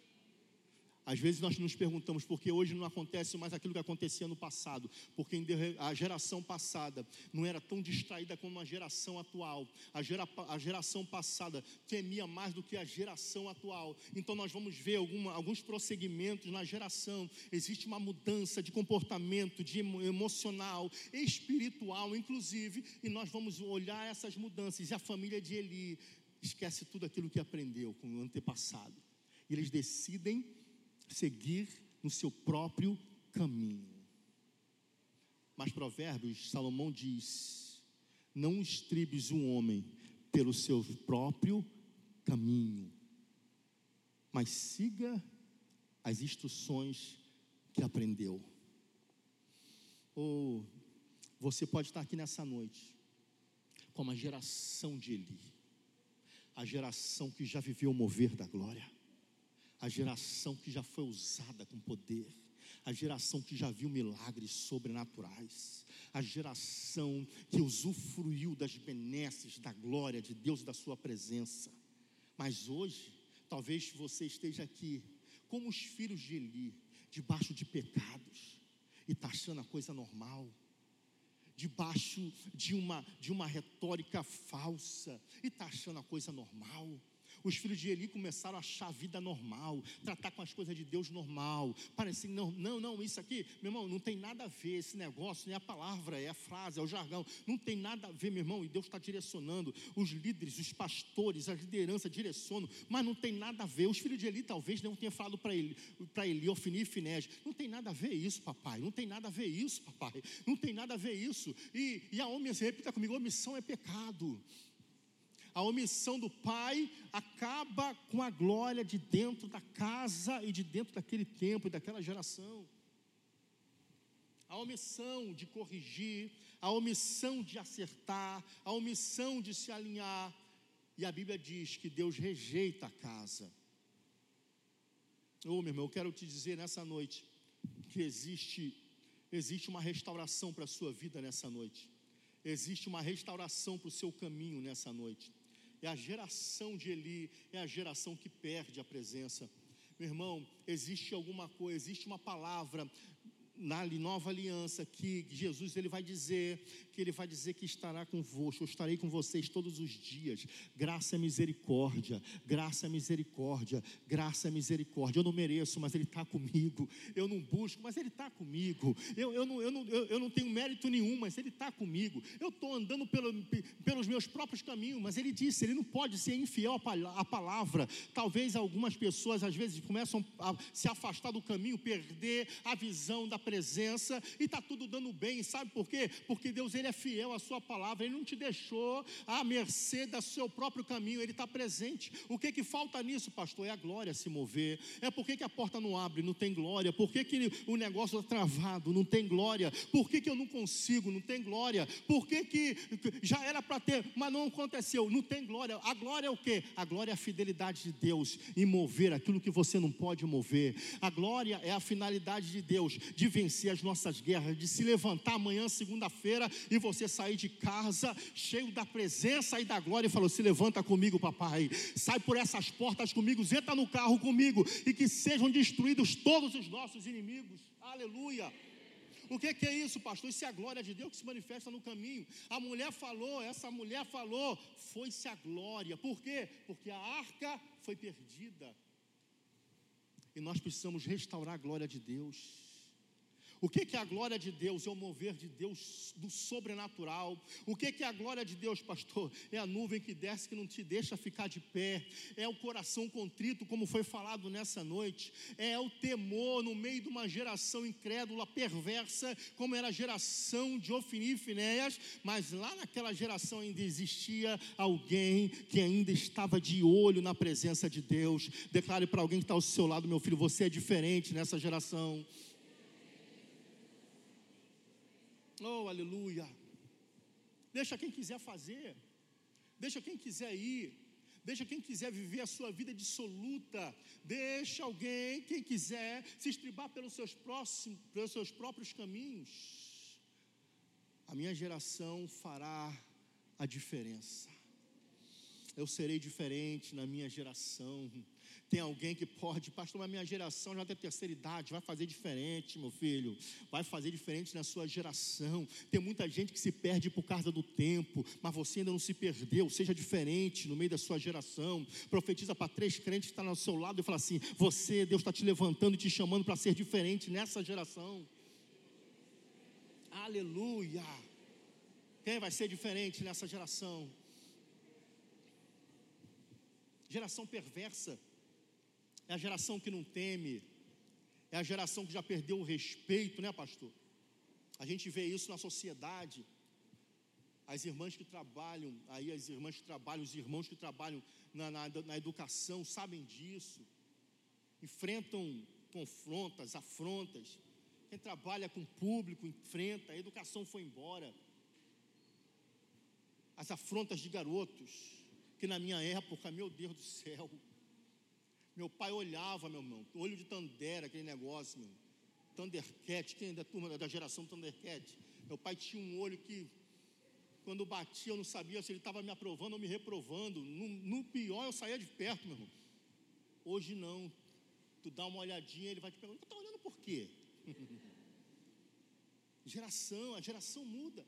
Às vezes nós nos perguntamos por que hoje não acontece mais aquilo que acontecia no passado, porque a geração passada não era tão distraída como a geração atual. A, gera, a geração passada temia mais do que a geração atual. Então nós vamos ver alguma, alguns prosseguimentos na geração. Existe uma mudança de comportamento, de emocional, espiritual, inclusive, e nós vamos olhar essas mudanças. E a família de Eli esquece tudo aquilo que aprendeu com o antepassado. E eles decidem seguir no seu próprio caminho. Mas Provérbios, Salomão diz: Não estribes um homem pelo seu próprio caminho, mas siga as instruções que aprendeu. Ou você pode estar aqui nessa noite, como a geração de Eli, a geração que já viveu o mover da glória. A geração que já foi usada com poder, a geração que já viu milagres sobrenaturais, a geração que usufruiu das benesses, da glória de Deus e da Sua presença. Mas hoje, talvez você esteja aqui, como os filhos de Eli, debaixo de pecados, e está achando a coisa normal debaixo de uma, de uma retórica falsa e está achando a coisa normal. Os filhos de Eli começaram a achar a vida normal, tratar com as coisas de Deus normal. Parece não, não, não, isso aqui, meu irmão, não tem nada a ver esse negócio, nem a palavra, é a frase, é o jargão. Não tem nada a ver, meu irmão, e Deus está direcionando. Os líderes, os pastores, a liderança direcionam, mas não tem nada a ver. Os filhos de Eli talvez não tenham falado para ele, para Eli, Ofni e Finés. Não tem nada a ver isso, papai. Não tem nada a ver isso, papai. Não tem nada a ver isso. E, e a omissão, repita comigo, omissão é pecado. A omissão do pai acaba com a glória de dentro da casa e de dentro daquele tempo e daquela geração. A omissão de corrigir, a omissão de acertar, a omissão de se alinhar. E a Bíblia diz que Deus rejeita a casa. Ô oh, meu irmão, eu quero te dizer nessa noite que existe existe uma restauração para a sua vida nessa noite. Existe uma restauração para o seu caminho nessa noite é a geração de Eli, é a geração que perde a presença. Meu irmão, existe alguma coisa, existe uma palavra na nova aliança que Jesus ele vai dizer que ele vai dizer que estará convosco, eu estarei com vocês todos os dias. Graça e misericórdia, graça e misericórdia, graça e misericórdia. Eu não mereço, mas ele está comigo. Eu não busco, mas ele está comigo. Eu, eu, não, eu, não, eu, eu não tenho mérito nenhum, mas ele está comigo. Eu estou andando pelo, pelos meus próprios caminhos, mas ele disse, ele não pode ser infiel à palavra. Talvez algumas pessoas às vezes começam a se afastar do caminho, perder a visão da presença e está tudo dando bem. Sabe por quê? Porque Deus ele é fiel à sua palavra, ele não te deixou à mercê do seu próprio caminho, ele está presente. O que que falta nisso, pastor? É a glória se mover. É por que, que a porta não abre? Não tem glória. Por que, que o negócio está travado? Não tem glória. Por que, que eu não consigo? Não tem glória. Por que, que já era para ter, mas não aconteceu? Não tem glória. A glória é o que? A glória é a fidelidade de Deus em mover aquilo que você não pode mover. A glória é a finalidade de Deus de vencer as nossas guerras, de se levantar amanhã, segunda-feira, e você sair de casa cheio da presença e da glória e falou: Se levanta comigo, papai, sai por essas portas comigo, entra no carro comigo e que sejam destruídos todos os nossos inimigos. Aleluia. O que, que, é isso, pastor? Isso é a glória de Deus que se manifesta no caminho. A mulher falou, essa mulher falou, foi-se a glória. Por quê? Porque a arca foi perdida. E nós precisamos restaurar a glória de Deus. O que, é a glória de Deus? É o mover de Deus do sobrenatural. O que, é a glória de Deus, pastor? É a nuvem que desce que não te deixa ficar de pé. É o coração contrito, como foi falado nessa noite. É o temor no meio de uma geração incrédula, perversa, como era a geração de Ofini e Finéias. Mas lá naquela geração ainda existia alguém que ainda estava de olho na presença de Deus. Declare para alguém que está ao seu lado, meu filho, você é diferente nessa geração. Oh, aleluia. Deixa quem quiser fazer. Deixa quem quiser ir. Deixa quem quiser viver a sua vida dissoluta. Deixa alguém, quem quiser, se estribar pelos seus, próximos, pelos seus próprios caminhos. A minha geração fará a diferença. Eu serei diferente na minha geração. Tem alguém que pode, pastor, mas minha geração já tem terceira idade, vai fazer diferente, meu filho, vai fazer diferente na sua geração. Tem muita gente que se perde por causa do tempo, mas você ainda não se perdeu, seja diferente no meio da sua geração. Profetiza para três crentes que estão tá ao seu lado e fala assim: Você, Deus está te levantando e te chamando para ser diferente nessa geração. Aleluia. Quem vai ser diferente nessa geração? Geração perversa é a geração que não teme, é a geração que já perdeu o respeito, né, pastor? A gente vê isso na sociedade. As irmãs que trabalham, aí as irmãs que trabalham, os irmãos que trabalham na, na, na educação sabem disso, enfrentam confrontas, afrontas. Quem trabalha com público enfrenta, a educação foi embora. As afrontas de garotos, que na minha época, meu Deus do céu, meu pai olhava, meu irmão, olho de Tandera, aquele negócio, meu. Thundercat, quem é da turma da geração Thundercat? Meu pai tinha um olho que, quando batia, eu não sabia se ele estava me aprovando ou me reprovando. No, no, pior, eu saía de perto, meu irmão. Hoje não. Tu dá uma olhadinha, ele vai te perguntar: está olhando por quê? geração, a geração muda.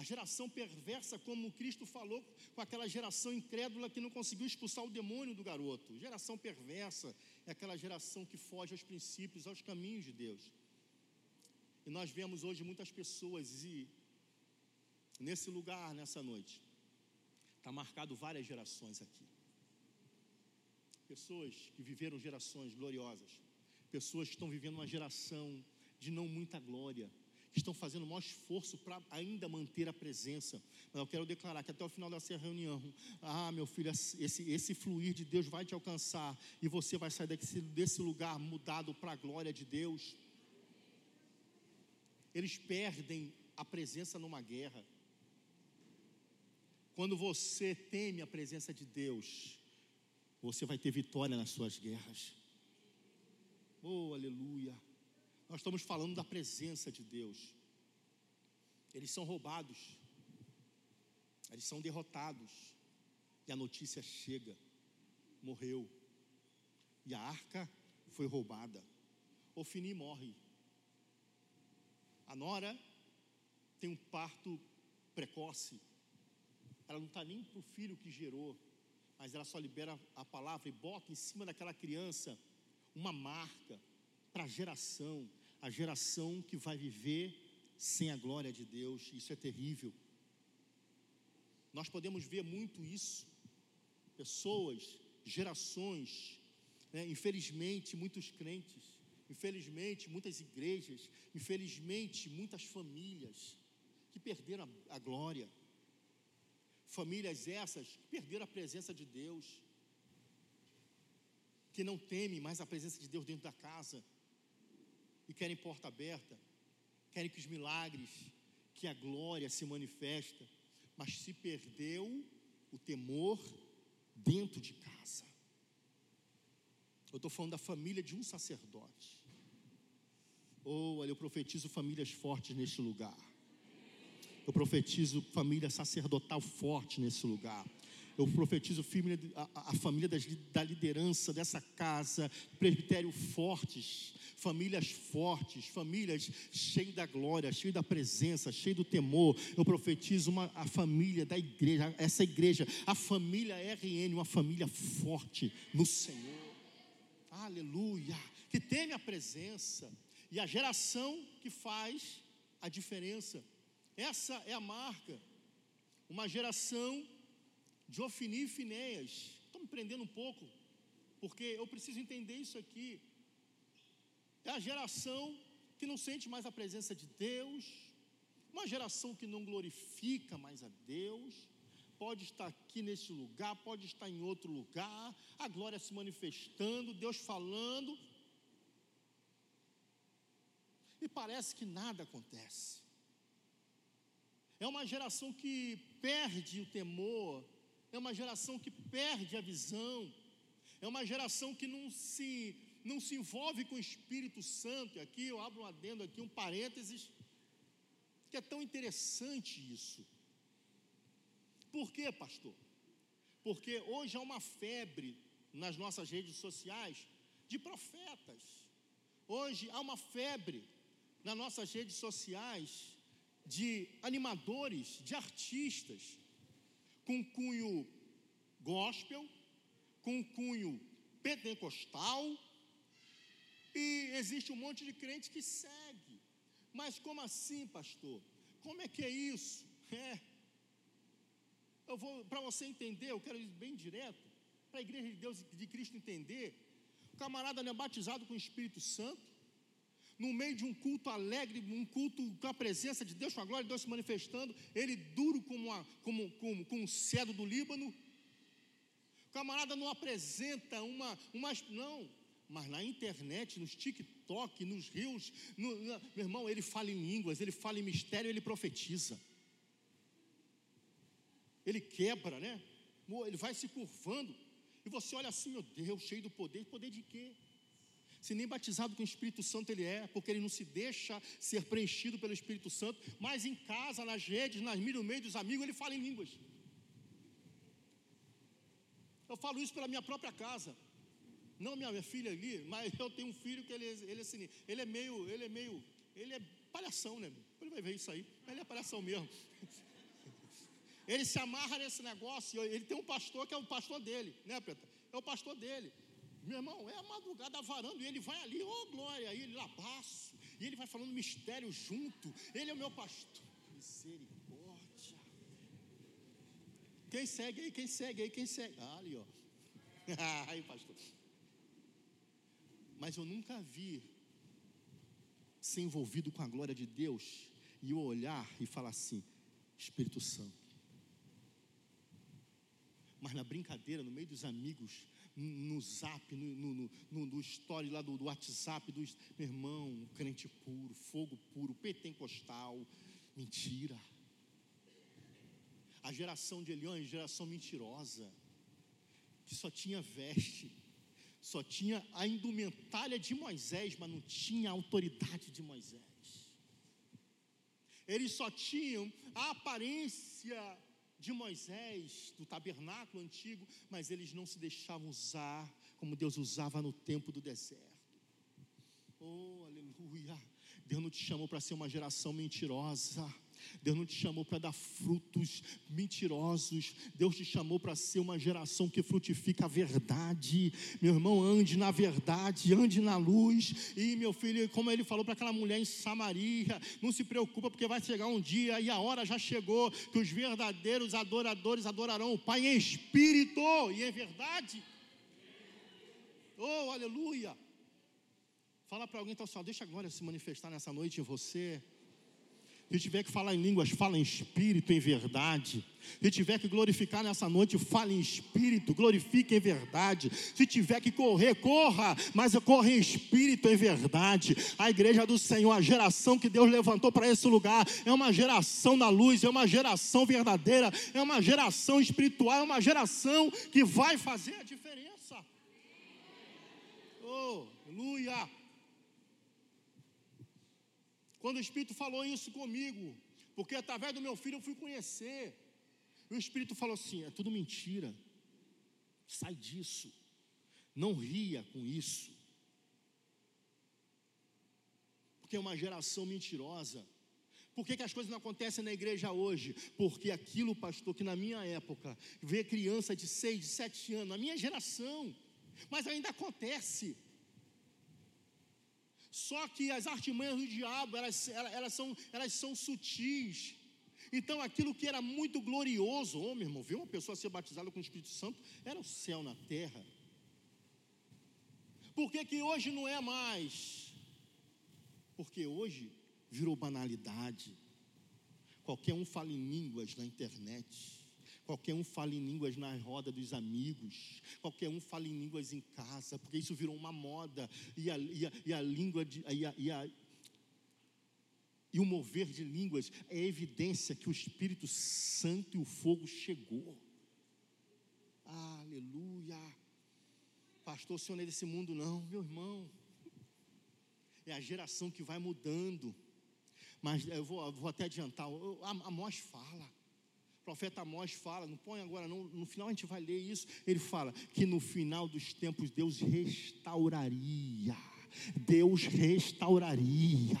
A geração perversa, como Cristo falou com aquela geração incrédula que não conseguiu expulsar o demônio do garoto. Geração perversa é aquela geração que foge aos princípios, aos caminhos de Deus. E nós vemos hoje muitas pessoas e nesse lugar, nessa noite, está marcado várias gerações aqui. Pessoas que viveram gerações gloriosas, pessoas que estão vivendo uma geração de não muita glória estão fazendo o maior esforço para ainda manter a presença. Mas eu quero declarar que até o final dessa reunião, ah, meu filho, esse, esse fluir de Deus vai te alcançar e você vai sair desse, desse lugar mudado para a glória de Deus. Eles perdem a presença numa guerra. Quando você teme a presença de Deus, você vai ter vitória nas suas guerras. Oh, aleluia. Nós estamos falando da presença de Deus. Eles são roubados, eles são derrotados, e a notícia chega: morreu, e a arca foi roubada. Ofini morre. A nora tem um parto precoce. Ela não está nem para o filho que gerou, mas ela só libera a palavra e bota em cima daquela criança uma marca para a geração, a geração que vai viver sem a glória de Deus. Isso é terrível. Nós podemos ver muito isso. Pessoas, gerações, né? infelizmente, muitos crentes, infelizmente, muitas igrejas, infelizmente, muitas famílias que perderam a, a glória. Famílias essas que perderam a presença de Deus, que não temem mais a presença de Deus dentro da casa e querem porta aberta, querem que os milagres, que a glória se manifesta, mas se perdeu o temor dentro de casa. Eu estou falando da família de um sacerdote. Oh, olha, eu profetizo famílias fortes neste lugar. Eu profetizo família sacerdotal forte nesse lugar. Eu profetizo a, a família da liderança dessa casa, presbitério fortes, famílias fortes, famílias cheias da glória, cheias da presença, cheias do temor. Eu profetizo uma, a família da igreja, essa igreja, a família RN, uma família forte no Senhor. Aleluia! Que teme a presença e a geração que faz a diferença. Essa é a marca. Uma geração de Ofini e Finéias. Estou me prendendo um pouco, porque eu preciso entender isso aqui. É a geração que não sente mais a presença de Deus, uma geração que não glorifica mais a Deus, pode estar aqui nesse lugar, pode estar em outro lugar, a glória se manifestando, Deus falando, e parece que nada acontece. É uma geração que perde o temor, é uma geração que perde a visão, é uma geração que não se, não se envolve com o Espírito Santo. Aqui eu abro um adendo aqui, um parênteses, que é tão interessante isso. Por quê, pastor? Porque hoje há uma febre nas nossas redes sociais de profetas. Hoje há uma febre nas nossas redes sociais de animadores, de artistas, com cunho gospel, com cunho pentecostal, e existe um monte de crente que segue. Mas como assim, pastor? Como é que é isso? É. Eu vou, para você entender, eu quero ir bem direto, para a igreja de Deus de Cristo entender. O camarada não é batizado com o Espírito Santo, no meio de um culto alegre, um culto com a presença de Deus, com a glória de Deus se manifestando, ele duro como, uma, como, como, como um cedro do Líbano. O camarada não apresenta uma, uma. Não, mas na internet, nos TikTok, nos rios, no, meu irmão, ele fala em línguas, ele fala em mistério, ele profetiza. Ele quebra, né? Ele vai se curvando. E você olha assim, meu Deus, cheio do poder. Poder de quê? Se nem batizado com o Espírito Santo ele é, porque ele não se deixa ser preenchido pelo Espírito Santo, mas em casa, nas redes, nas no meio dos amigos, ele fala em línguas. Eu falo isso pela minha própria casa. Não minha, minha filha ali, mas eu tenho um filho que ele, ele, assim, ele é meio, ele é meio, ele é palhação, né? Ele vai ver isso aí, ele é palhação mesmo. Ele se amarra nesse negócio, ele tem um pastor que é o pastor dele, né, Preta? É o pastor dele. Meu irmão, é a madrugada varando e ele vai ali, ô oh, glória, aí ele labaço, e ele vai falando mistério junto. Ele é o meu pastor. Misericórdia. Quem segue aí, quem segue aí, quem segue? Ah, ali, ó. aí, pastor. Mas eu nunca vi ser envolvido com a glória de Deus e eu olhar e falar assim: Espírito Santo. Mas na brincadeira, no meio dos amigos, no zap, no, no, no, no story lá do, do WhatsApp, do, meu irmão, crente puro, fogo puro, pentecostal, mentira. A geração de Elião é geração mentirosa, que só tinha veste, só tinha a indumentária de Moisés, mas não tinha a autoridade de Moisés. Eles só tinham a aparência de Moisés, do tabernáculo antigo, mas eles não se deixavam usar como Deus usava no tempo do deserto. Oh, aleluia! Deus não te chamou para ser uma geração mentirosa. Deus não te chamou para dar frutos mentirosos. Deus te chamou para ser uma geração que frutifica a verdade. Meu irmão, ande na verdade, ande na luz. E meu filho, como ele falou para aquela mulher em Samaria, não se preocupa, porque vai chegar um dia e a hora já chegou que os verdadeiros adoradores adorarão o Pai em espírito e em verdade. Oh, aleluia! Fala para alguém, então, só deixa a glória se manifestar nessa noite em você. Se tiver que falar em línguas, fala em espírito, em verdade. Se tiver que glorificar nessa noite, fale em espírito, glorifique em verdade. Se tiver que correr, corra, mas corra em espírito, em verdade. A igreja do Senhor, a geração que Deus levantou para esse lugar, é uma geração da luz, é uma geração verdadeira, é uma geração espiritual, é uma geração que vai fazer a diferença. Oh, aleluia! Quando o Espírito falou isso comigo, porque através do meu filho eu fui conhecer. E o Espírito falou assim: é tudo mentira. Sai disso. Não ria com isso. Porque é uma geração mentirosa. Por que, que, as coisas não acontecem na igreja hoje? Porque aquilo, pastor, que na minha época, vê criança de 6, de 7 anos, na minha geração, mas ainda acontece. Só que as artimanhas do diabo, elas, elas, são, elas são sutis. Então, aquilo que era muito glorioso, oh, meu irmão, ver uma pessoa ser batizada com o Espírito Santo, era o céu na terra. Por que, que hoje não é mais? Porque hoje virou banalidade. Qualquer um fala em línguas na internet. Qualquer um fala em línguas na roda dos amigos. Qualquer um fala em línguas em casa, porque isso virou uma moda. E a, e a, e a língua de, e, a, e, a, e o mover de línguas é evidência que o Espírito Santo e o fogo chegou. Aleluia. Pastor, o senhor não é desse mundo, não, meu irmão. É a geração que vai mudando. Mas eu vou, vou até adiantar. Amós fala profeta Amós fala, não põe agora, não, no final a gente vai ler isso. Ele fala que no final dos tempos Deus restauraria. Deus restauraria,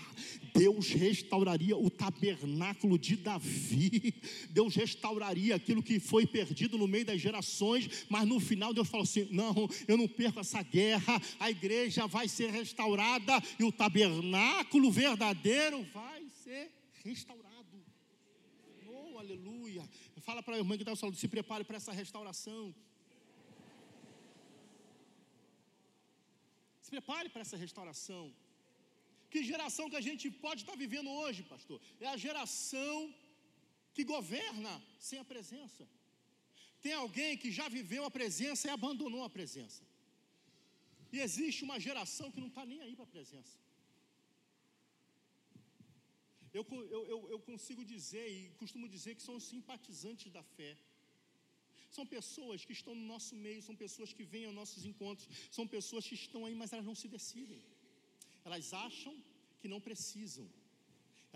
Deus restauraria o tabernáculo de Davi, Deus restauraria aquilo que foi perdido no meio das gerações, mas no final Deus falou assim: não, eu não perco essa guerra, a igreja vai ser restaurada e o tabernáculo verdadeiro vai ser restaurado aleluia. Fala para a irmã que está falando, se prepare para essa restauração. Se prepare para essa restauração. Que geração que a gente pode estar vivendo hoje, pastor? É a geração que governa sem a presença. Tem alguém que já viveu a presença e abandonou a presença. E existe uma geração que não está nem aí para a presença. Eu, eu, eu, consigo dizer e costumo dizer que são simpatizantes da fé. São pessoas que estão no nosso meio, são pessoas que vêm aos nossos encontros, são pessoas que estão aí, mas elas não se decidem. Elas acham que não precisam.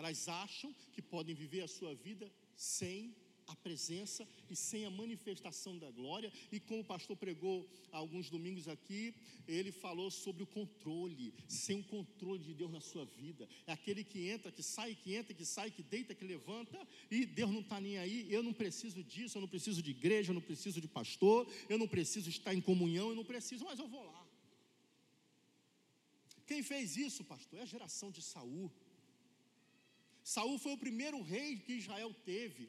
Elas acham que podem viver a sua vida sem a presença e sem a manifestação da glória. E como o pastor pregou alguns domingos aqui, ele falou sobre o controle, sem o controle de Deus na sua vida. É aquele que entra, que sai, que entra, que sai, que deita, que levanta, e Deus não está nem aí. Eu não preciso disso, eu não preciso de igreja, eu não preciso de pastor, eu não preciso estar em comunhão, eu não preciso, mas eu vou lá. Quem fez isso, pastor? É a geração de Saul. Saul foi o primeiro rei que Israel teve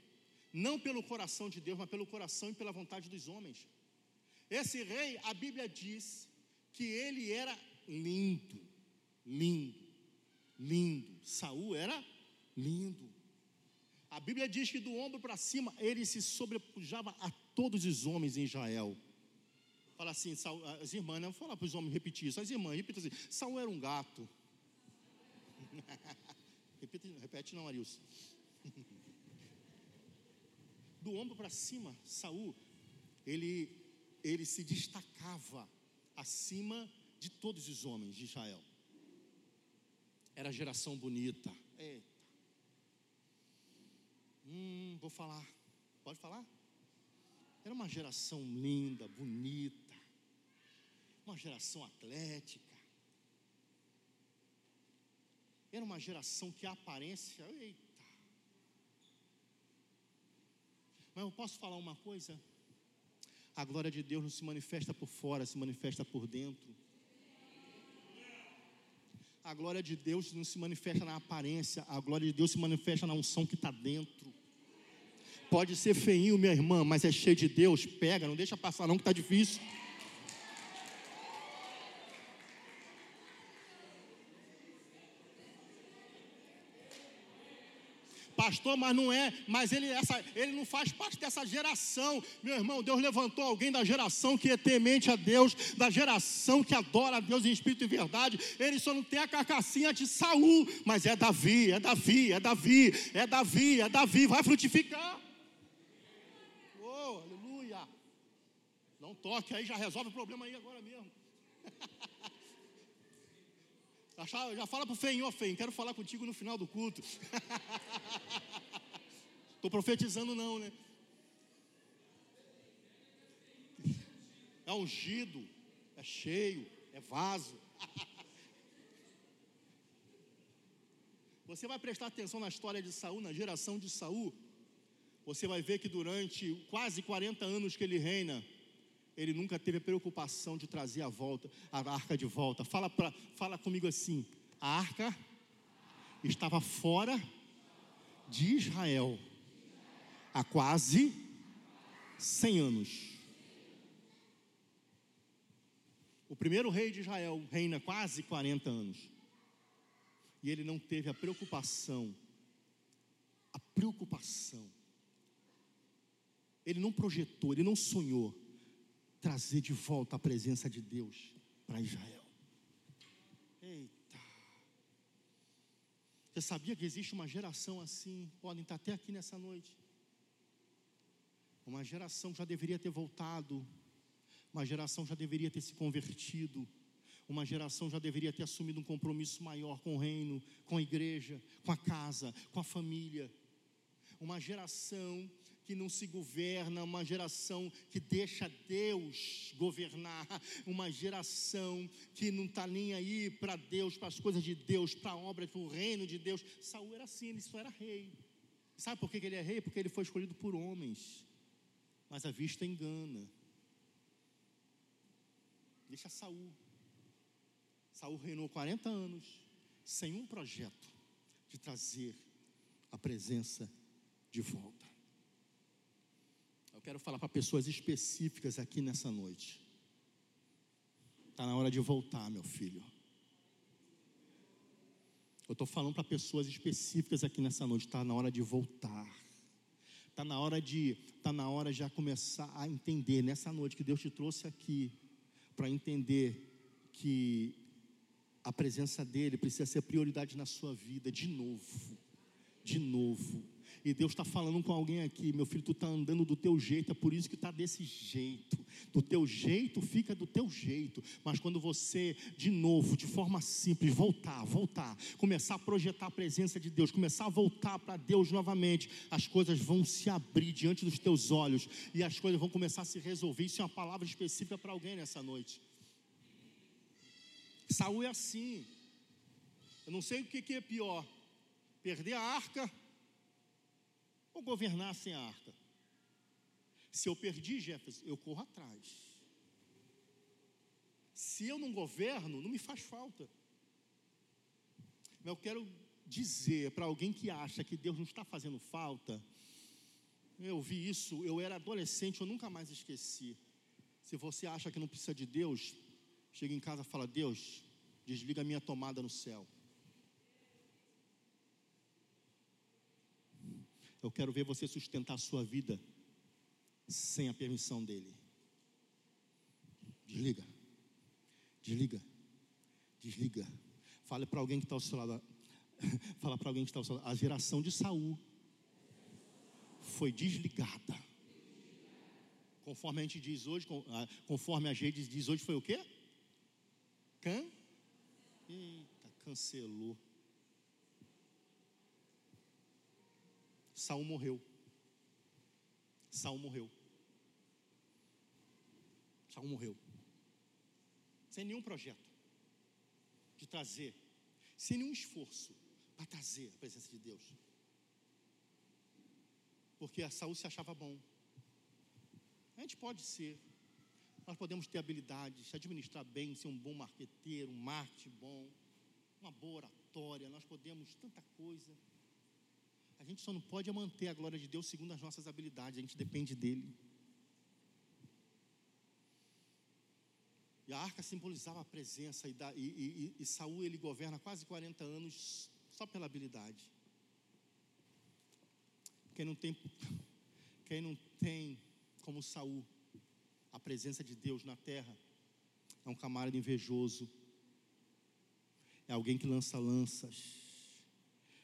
não pelo coração de Deus, mas pelo coração e pela vontade dos homens. Esse rei, a Bíblia diz que ele era lindo, lindo, lindo. Saul era lindo. A Bíblia diz que do ombro para cima ele se sobrepujava a todos os homens em Israel. Fala assim, Saul, as irmãs, não vou falar para os homens repetir isso, as irmãs repetem assim: Saul era um gato. repete, repete não, Arilson. do ombro para cima, Saul, ele, ele se destacava acima de todos os homens de Israel. Era geração bonita. Eita. Hum, vou falar. Pode falar? Era uma geração linda, bonita. Uma geração atlética. Era uma geração que a aparência, eita. Mas eu posso falar uma coisa? A glória de Deus não se manifesta por fora, se manifesta por dentro. A glória de Deus não se manifesta na aparência, a glória de Deus se manifesta na unção que está dentro. Pode ser feinho, minha irmã, mas é cheio de Deus. Pega, não deixa passar, não, que está difícil. Pastor, mas não é, mas ele, essa, ele não faz parte dessa geração. Meu irmão, Deus levantou alguém da geração que é temente a Deus, da geração que adora a Deus em espírito e verdade. Ele só não tem a carcassinha de Saul, mas é Davi, é Davi, é Davi, é Davi, é Davi, vai frutificar. Oh, aleluia. Não toque aí, já resolve o problema aí agora mesmo. Já fala para o Feinho, ó Feinho, quero falar contigo no final do culto. Estou profetizando não, né? É ungido, é cheio, é vaso. Você vai prestar atenção na história de Saul, na geração de Saul. Você vai ver que durante quase 40 anos que ele reina, ele nunca teve a preocupação de trazer a volta, a arca de volta. Fala, pra, fala comigo assim: a arca estava fora de Israel há quase 100 anos. O primeiro rei de Israel reina quase 40 anos. E ele não teve a preocupação, a preocupação. Ele não projetou, ele não sonhou trazer de volta a presença de Deus para Israel. Eita. Você sabia que existe uma geração assim? Podem estar até aqui nessa noite. Uma geração já deveria ter voltado, uma geração já deveria ter se convertido, uma geração já deveria ter assumido um compromisso maior com o reino, com a igreja, com a casa, com a família. Uma geração que não se governa, uma geração que deixa Deus governar, uma geração que não está nem aí para Deus, para as coisas de Deus, para a obra, para o reino de Deus. Saul era assim, ele só era rei. Sabe por que ele é rei? Porque ele foi escolhido por homens, mas a vista engana. Deixa Saul. Saul reinou 40 anos sem um projeto de trazer a presença de volta. Eu quero falar para pessoas específicas aqui nessa noite. Está na hora de voltar, meu filho. Eu estou falando para pessoas específicas aqui nessa noite. Está na hora de voltar. Está na hora de, tá na hora já começar a entender nessa noite que Deus te trouxe aqui para entender que a presença dele precisa ser prioridade na sua vida de novo, de novo. E Deus está falando com alguém aqui, meu filho, tu está andando do teu jeito, é por isso que está desse jeito. Do teu jeito fica do teu jeito. Mas quando você, de novo, de forma simples, voltar, voltar, começar a projetar a presença de Deus, começar a voltar para Deus novamente, as coisas vão se abrir diante dos teus olhos e as coisas vão começar a se resolver. Isso é uma palavra específica para alguém nessa noite. Saúl é assim. Eu não sei o que, é pior: perder a arca ou governar sem a arca? Se eu perdi, Jefferson, eu corro atrás. Se eu não governo, não me faz falta. Mas eu quero dizer para alguém que acha que Deus não está fazendo falta, eu vi isso, eu era adolescente, eu nunca mais esqueci. Se você acha que não precisa de Deus, chega em casa e fala: Deus, desliga a minha tomada no céu. Eu quero ver você sustentar a sua vida sem a permissão dele. Desliga. Desliga. Desliga. Fale para alguém que está ao seu lado. Fala para alguém que está ao seu lado. A geração de Saul foi desligada. Conforme a gente diz hoje, conforme a gente diz hoje, foi o quê? Can? Eita, cancelou. Saul morreu. Saul morreu. Saul morreu. Sem nenhum projeto de trazer, sem nenhum esforço para trazer a presença de Deus. Porque a Saul se achava bom. A gente pode ser, nós podemos ter habilidades, administrar bem, ser um bom marqueteiro, um marketing bom, uma boa oratória, nós podemos tanta coisa. A gente só não pode manter a glória de Deus segundo as nossas habilidades, a gente depende dele. E a arca simbolizava a presença, e, da, e, e, e Saul ele governa quase 40 anos só pela habilidade. Quem não tem, quem não tem como Saul a presença de Deus na terra é um camarada invejoso, é alguém que lança lanças,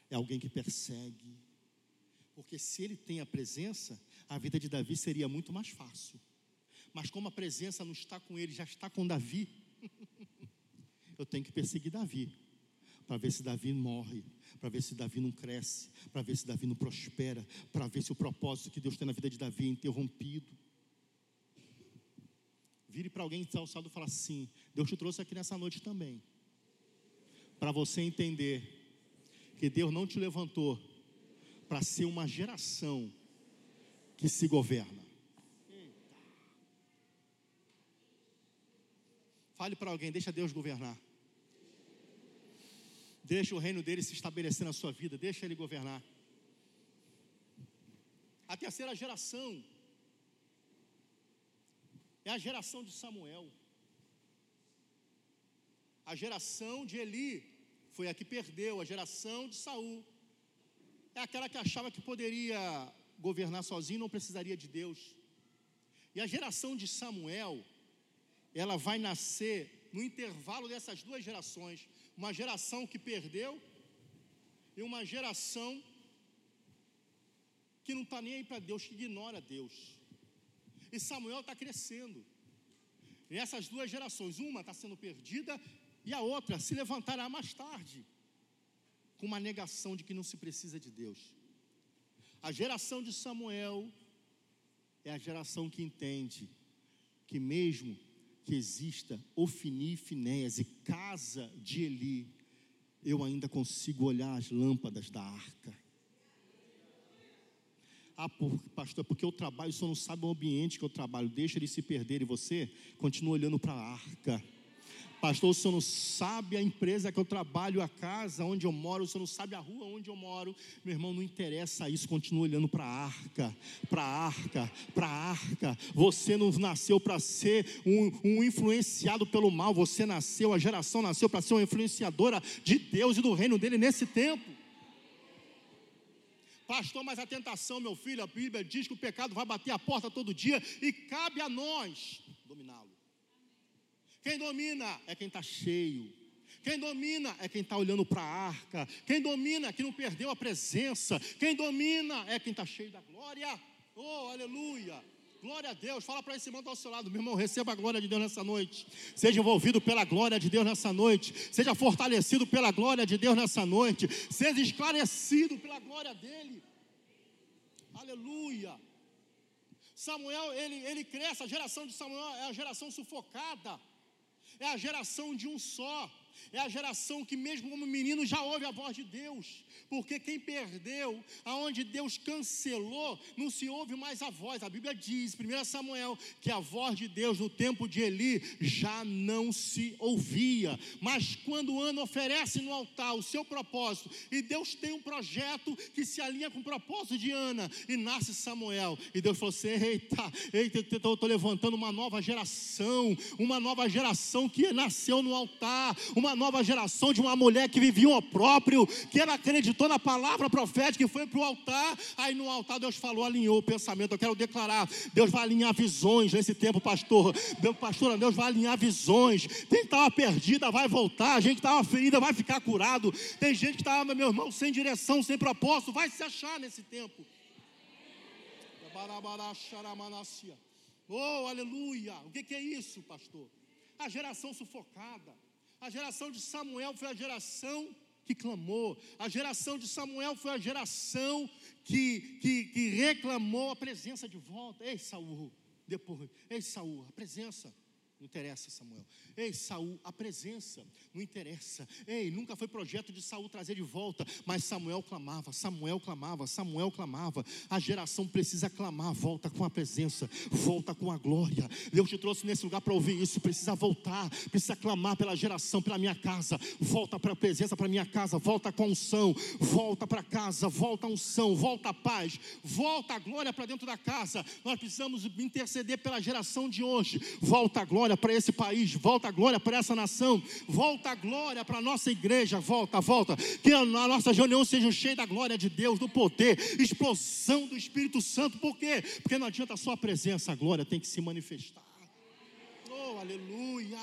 é alguém que persegue. Porque se ele tem a presença, a vida de Davi seria muito mais fácil. Mas como a presença não está com ele, já está com Davi, eu tenho que perseguir Davi, para ver se Davi morre, para ver se Davi não cresce, para ver se Davi não prospera, para ver se o propósito que Deus tem na vida de Davi é interrompido. Vire para alguém que está alçado e fala assim: Deus te trouxe aqui nessa noite também, para você entender que Deus não te levantou para ser uma geração que se governa. Fale para alguém, deixa Deus governar. Deixa o reino dele se estabelecer na sua vida, deixa ele governar. A terceira geração é a geração de Samuel. A geração de Eli foi a que perdeu, a geração de Saul é aquela que achava que poderia governar sozinho, não precisaria de Deus. E a geração de Samuel ela vai nascer no intervalo dessas duas gerações, uma geração que perdeu e uma geração que não está nem aí para Deus, que ignora Deus. E Samuel está crescendo. E essas duas gerações, uma está sendo perdida e a outra se levantará mais tarde, com uma negação de que não se precisa de Deus. A geração de Samuel é a geração que entende que mesmo que exista Ofini, Finéias e casa de Eli, eu ainda consigo olhar as lâmpadas da arca. Ah, por, pastor, porque eu trabalho, o senhor não sabe o ambiente que eu trabalho, deixa ele se perder e você continua olhando para a arca. Pastor, o senhor não sabe a empresa que eu trabalho, a casa onde eu moro, o senhor não sabe a rua onde eu moro. Meu irmão, não interessa isso, continua olhando para a arca, para a arca, para a arca. Você não nasceu para ser um, um, influenciado pelo mal, você nasceu, a geração nasceu para ser uma influenciadora de Deus e do reino dele nesse tempo. Pastor, mas a tentação, meu filho, a Bíblia diz que o pecado vai bater a porta todo dia e cabe a nós dominá-lo. Quem domina é quem está cheio. Quem domina é quem está olhando para a arca. Quem domina é quem não perdeu a presença. Quem domina é quem está cheio da glória. Oh, aleluia. Glória a Deus. Fala para esse irmão está ao seu lado. Meu irmão, receba a glória de Deus nessa noite. Seja envolvido pela glória de Deus nessa noite. Seja fortalecido pela glória de Deus nessa noite. Seja esclarecido pela glória dele. Aleluia. Samuel, ele, ele cresce. A geração de Samuel é a geração sufocada é a geração de um só, é a geração que, mesmo como menino, já ouve a voz de Deus, porque quem perdeu, aonde Deus cancelou, não se ouve mais a voz. A Bíblia diz, 1 Samuel, que a voz de Deus no tempo de Eli já não se ouvia. Mas quando Ana oferece no altar o seu propósito, e Deus tem um projeto que se alinha com o propósito de Ana, e nasce Samuel, e Deus falou assim: eita, eita, eu estou levantando uma nova geração, uma nova geração que nasceu no altar, uma nova geração de uma mulher que vivia o próprio, que ela acreditou acreditou na palavra profética e foi para o altar. Aí no altar Deus falou, alinhou o pensamento. Eu quero declarar: Deus vai alinhar visões nesse tempo, pastor. Pastor, Deus vai alinhar visões. Quem estava perdida vai voltar. A gente que estava ferida vai ficar curado. Tem gente que estava, meu irmão, sem direção, sem propósito, vai se achar nesse tempo. Oh, aleluia! O que, que é isso, pastor? A geração sufocada. A geração de Samuel foi a geração que clamou. A geração de Samuel foi a geração que, que, que reclamou a presença de volta. Ei, Saul, depois, ei, Saul, a presença. Não interessa, Samuel. Ei, Saul, a presença não interessa. Ei, nunca foi projeto de Saul trazer de volta, mas Samuel clamava, Samuel clamava, Samuel clamava. A geração precisa clamar, volta com a presença, volta com a glória. Deus te trouxe nesse lugar para ouvir isso. Precisa voltar, precisa clamar pela geração, pela minha casa. Volta para a presença, para minha casa. Volta com a unção, volta para casa, volta a unção, volta a paz, volta a glória para dentro da casa. Nós precisamos interceder pela geração de hoje. Volta a glória glória para esse país, volta a glória para essa nação, volta a glória para a nossa igreja, volta, volta. Que a nossa reunião seja cheia da glória de Deus, do poder, explosão do Espírito Santo. Por quê? Porque não adianta só a presença, a glória tem que se manifestar. Oh, aleluia!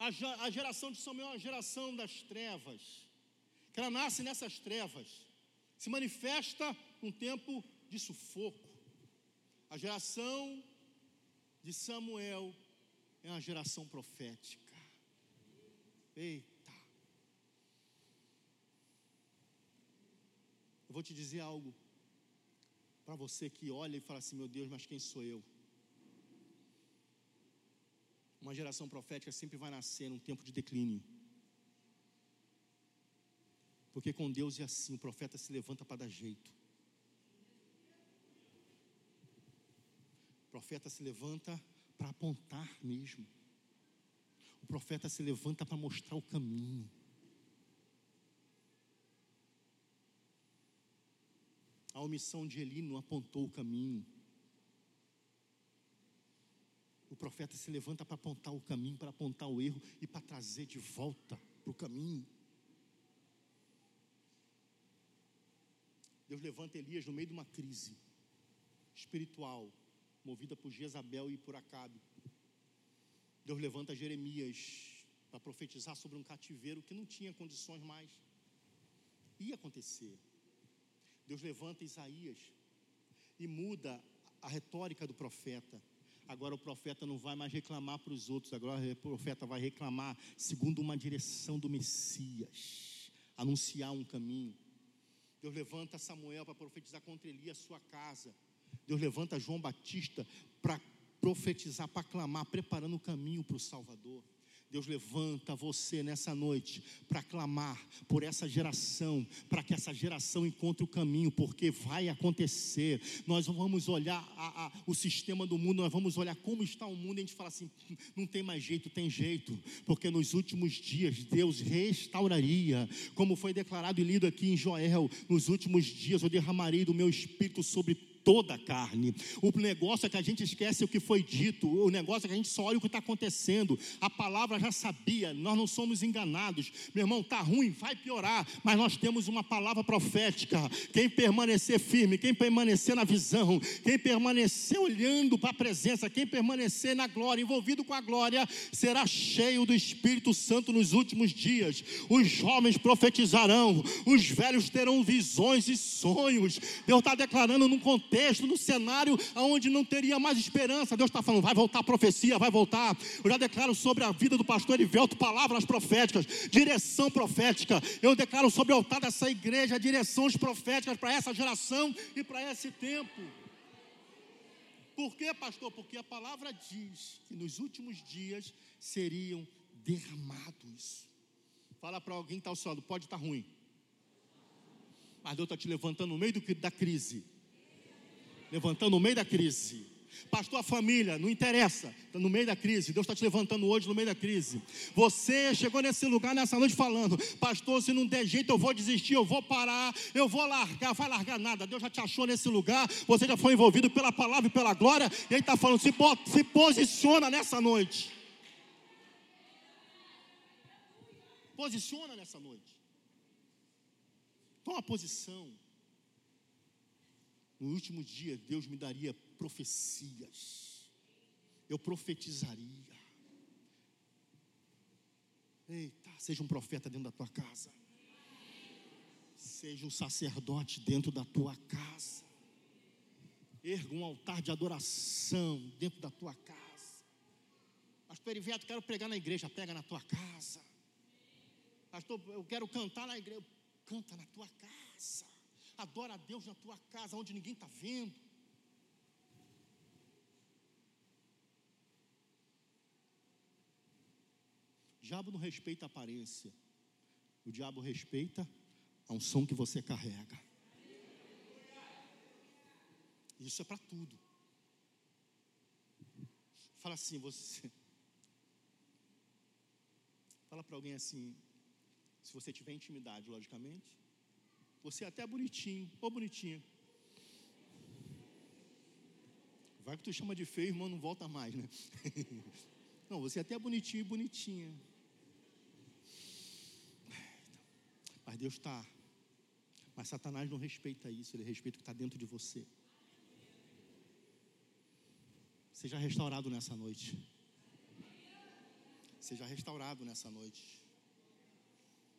A geração de Samuel é uma geração das trevas, que ela nasce nessas trevas, se manifesta num tempo de sufoco. A geração de Samuel é uma geração profética. Eita. Eu vou te dizer algo para você que olha e fala assim: meu Deus, mas quem sou eu? Uma geração profética sempre vai nascer num tempo de declínio. Porque com Deus é assim: o profeta se levanta para dar jeito. Profeta se levanta para apontar mesmo. O profeta se levanta para mostrar o caminho. A omissão de Eli não apontou o caminho. O profeta se levanta para apontar o caminho, para apontar o erro e para trazer de volta para o caminho. Deus levanta Elias no meio de uma crise espiritual, movida por Jezabel e por Acabe. Deus levanta Jeremias para profetizar sobre um cativeiro que não tinha condições mais. Ia acontecer. Deus levanta Isaías e muda a retórica do profeta. Agora o profeta não vai mais reclamar para os outros, agora o profeta vai reclamar segundo uma direção do Messias, anunciar um caminho. Deus levanta Samuel para profetizar contra Eli a sua casa. Deus levanta João Batista para profetizar, para clamar, preparando o caminho para o Salvador. Deus levanta você nessa noite para clamar por essa geração, para que essa geração encontre o caminho, porque vai acontecer. Nós vamos olhar a, a, o sistema do mundo, nós vamos olhar como está o mundo e a gente fala assim: não tem mais jeito, tem jeito, porque nos últimos dias Deus restauraria, como foi declarado e lido aqui em Joel: nos últimos dias eu derramarei do meu espírito sobre toda a carne. O negócio é que a gente esquece o que foi dito, o negócio é que a gente só olha o que está acontecendo. A palavra já sabia, nós não somos enganados. Meu irmão, está ruim, vai piorar, mas nós temos uma palavra profética. Quem permanecer firme, quem permanecer na visão, quem permanecer olhando para a presença, quem permanecer na glória, envolvido com a glória, será cheio do Espírito Santo nos últimos dias. Os jovens profetizarão, os velhos terão visões e sonhos. Deus está declarando num contexto contexto, no cenário onde não teria mais esperança. Deus está falando, vai voltar a profecia, vai voltar. Eu já declaro sobre a vida do pastor Erivelto palavras proféticas, direção profética. Eu declaro sobre o altar dessa igreja direções proféticas para essa geração e para esse tempo. Por quê, pastor? Porque a palavra diz que nos últimos dias seriam derramados. Fala para alguém que está ao seu lado, pode estar tá ruim. Mas Deus está te levantando no meio do, da crise levantando no meio da crise. Pastor, a família, não interessa, está no meio da crise. Deus está te levantando hoje no meio da crise. Você chegou nesse lugar nessa noite falando, Pastor, se não der jeito, eu vou desistir, eu vou parar, eu vou largar. Vai largar nada. Deus já te achou nesse lugar. Você já foi envolvido pela palavra e pela glória. E Ele está falando, se, se posiciona nessa noite. Posiciona nessa noite. Toma posição. No último dia, Deus me daria profecias. Eu profetizaria. Eita, seja um profeta dentro da tua casa. Seja um sacerdote dentro da tua casa. Erga um altar de adoração dentro da tua casa. Pastor Eriveto, quero pregar na igreja, pega na tua casa. Pastor, eu quero cantar na igreja, canta na tua casa. Adora a Deus na tua casa, onde ninguém está vendo. diabo não respeita a aparência. O diabo respeita a unção que você carrega. Isso é para tudo. Fala assim, você. Fala para alguém assim, se você tiver intimidade, logicamente. Você é até bonitinho, ou bonitinha. Vai que tu chama de feio, irmão, não volta mais, né? Não, você é até bonitinho e bonitinha. Mas Deus está. Mas Satanás não respeita isso, ele respeita o que está dentro de você. Seja restaurado nessa noite. Seja restaurado nessa noite.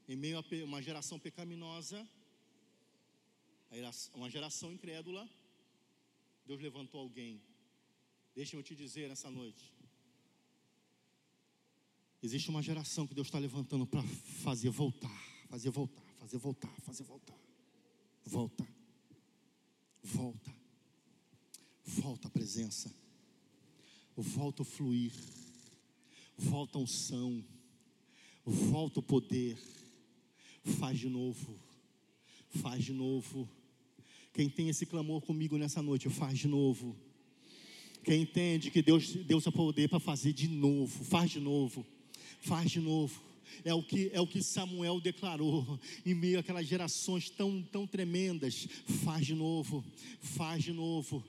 Em meio a uma geração pecaminosa, uma geração incrédula, Deus levantou alguém. Deixa-me te dizer nessa noite. Existe uma geração que Deus está levantando para fazer voltar, fazer voltar, fazer voltar, fazer voltar. Volta, volta, volta a presença, volta o fluir, volta a unção, volta o poder. Faz de novo, faz de novo. Quem tem esse clamor comigo nessa noite, faz de novo. Quem entende que Deus deu seu poder para fazer de novo, faz de novo faz de novo. É o que é o que Samuel declarou em meio àquelas gerações tão tão tremendas. Faz de novo, faz de novo,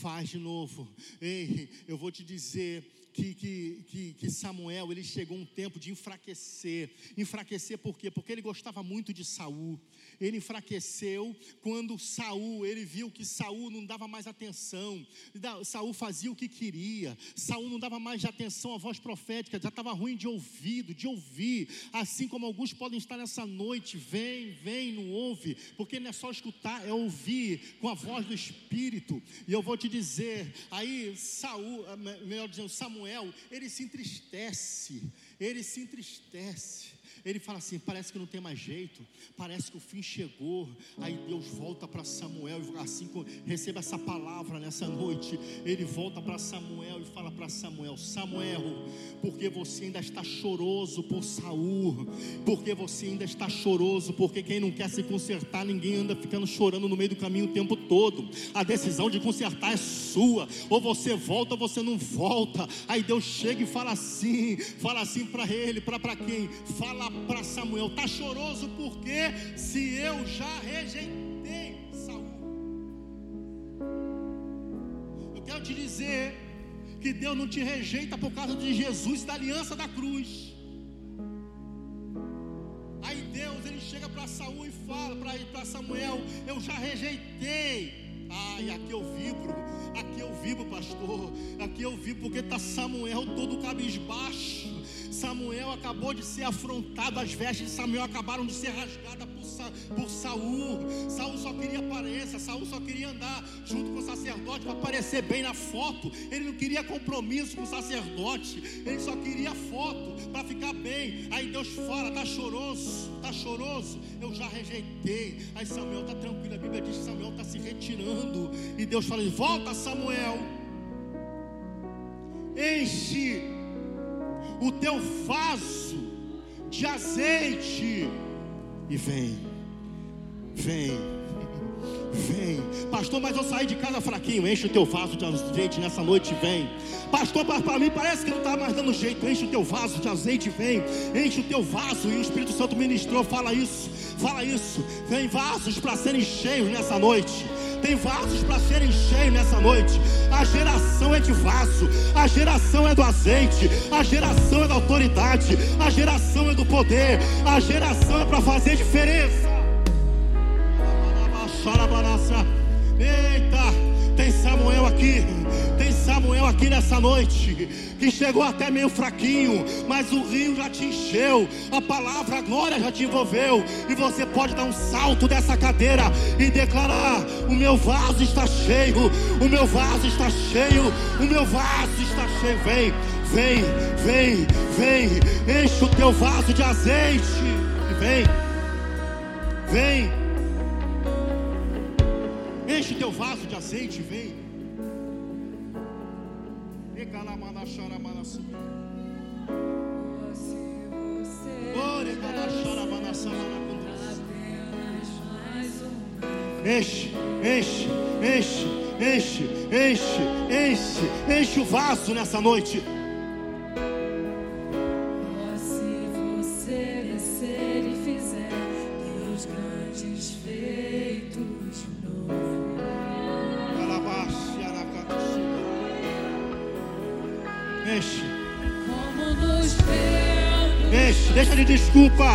faz de novo. Ei, eu vou te dizer, que, que, que, que, Samuel ele chegou um tempo de enfraquecer. Enfraquecer por quê? Porque ele gostava muito de Saul ele enfraqueceu quando Saul, ele viu que Saul não dava mais atenção. Saul fazia o que queria. Saul não dava mais atenção à voz profética, já estava ruim de ouvido, de ouvir. Assim como alguns podem estar nessa noite, vem, vem, não ouve, porque não é só escutar, é ouvir com a voz do Espírito. E eu vou te dizer, aí Saul, melhor dizendo, Samuel, ele se entristece, ele se entristece ele fala assim: parece que não tem mais jeito, parece que o fim chegou. Aí Deus volta para Samuel assim receba essa palavra nessa noite. Ele volta para Samuel e fala para Samuel: Samuel, porque você ainda está choroso por Saul, porque você ainda está choroso, porque quem não quer se consertar, ninguém anda ficando chorando no meio do caminho o tempo todo. A decisão de consertar é sua, ou você volta ou você não volta. Aí Deus chega e fala assim, fala assim para ele, para quem? Fala para Samuel: Está choroso porque se eu já rejeitei Saul. Eu quero te dizer que Deus não te rejeita por causa de Jesus da aliança da cruz. Aí Deus ele chega para Saul e fala para Samuel: Eu já rejeitei. Ai, aqui eu vibro, aqui eu vibro, pastor. Aqui eu vibro porque está Samuel todo cabisbaixo. Samuel acabou de ser afrontado, as vestes de Samuel acabaram de ser rasgadas por, Sa, por Saul. Saul só queria aparência, Saul só queria andar junto com o sacerdote para aparecer bem na foto. Ele não queria compromisso com o sacerdote, ele só queria foto para ficar bem. Aí Deus fala: tá choroso, tá choroso, eu já rejeitei. Aí Samuel tá tranquilo, a Bíblia diz que Samuel está se retirando. E Deus fala: volta, Samuel, enche o teu vaso de azeite e vem, vem, vem, pastor. Mas eu saí de casa fraquinho. Enche o teu vaso de azeite nessa noite, vem, pastor. Para mim parece que não está mais dando jeito. Enche o teu vaso de azeite, vem, enche o teu vaso. E o Espírito Santo ministrou. Fala isso, fala isso. Vem vasos para serem cheios nessa noite. Tem vasos para serem cheios nessa noite. A geração é de vaso, a geração é do azeite, a geração é da autoridade, a geração é do poder, a geração é para fazer diferença. Eita, tem Samuel aqui. Samuel aqui nessa noite, que chegou até meio fraquinho, mas o rio já te encheu, a palavra, a glória já te envolveu, e você pode dar um salto dessa cadeira e declarar: O meu vaso está cheio, o meu vaso está cheio, o meu vaso está cheio. Vem, vem, vem, vem, enche o teu vaso de azeite, vem, vem, enche o teu vaso de azeite, vem. Enche, enche, enche, enche, enche, enche, enche o vaso nessa noite. Deixa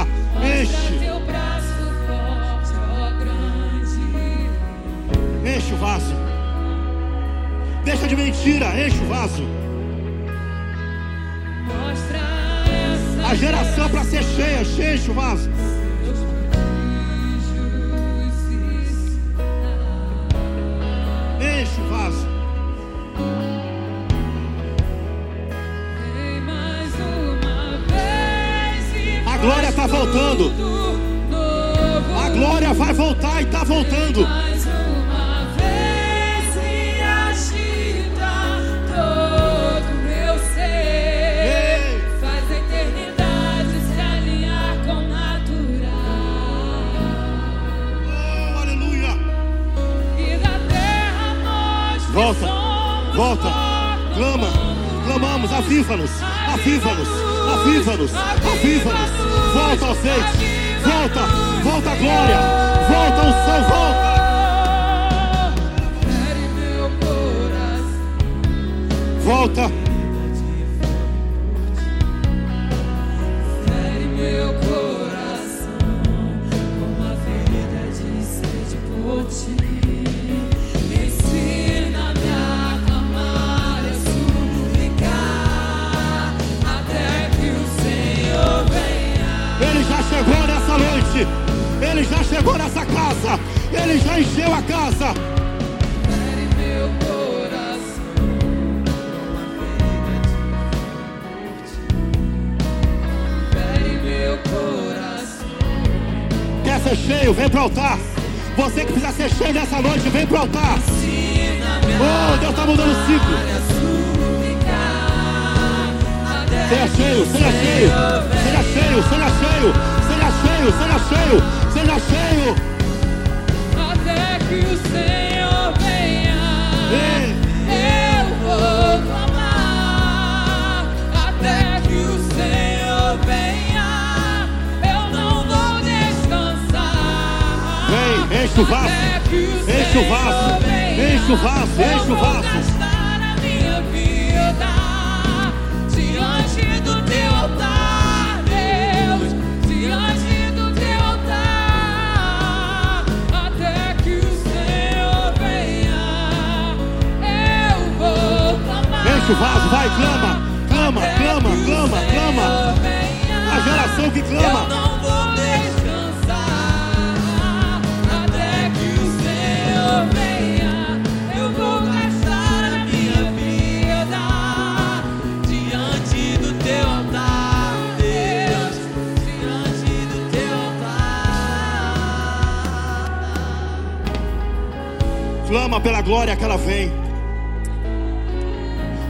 Clama pela glória que ela vem.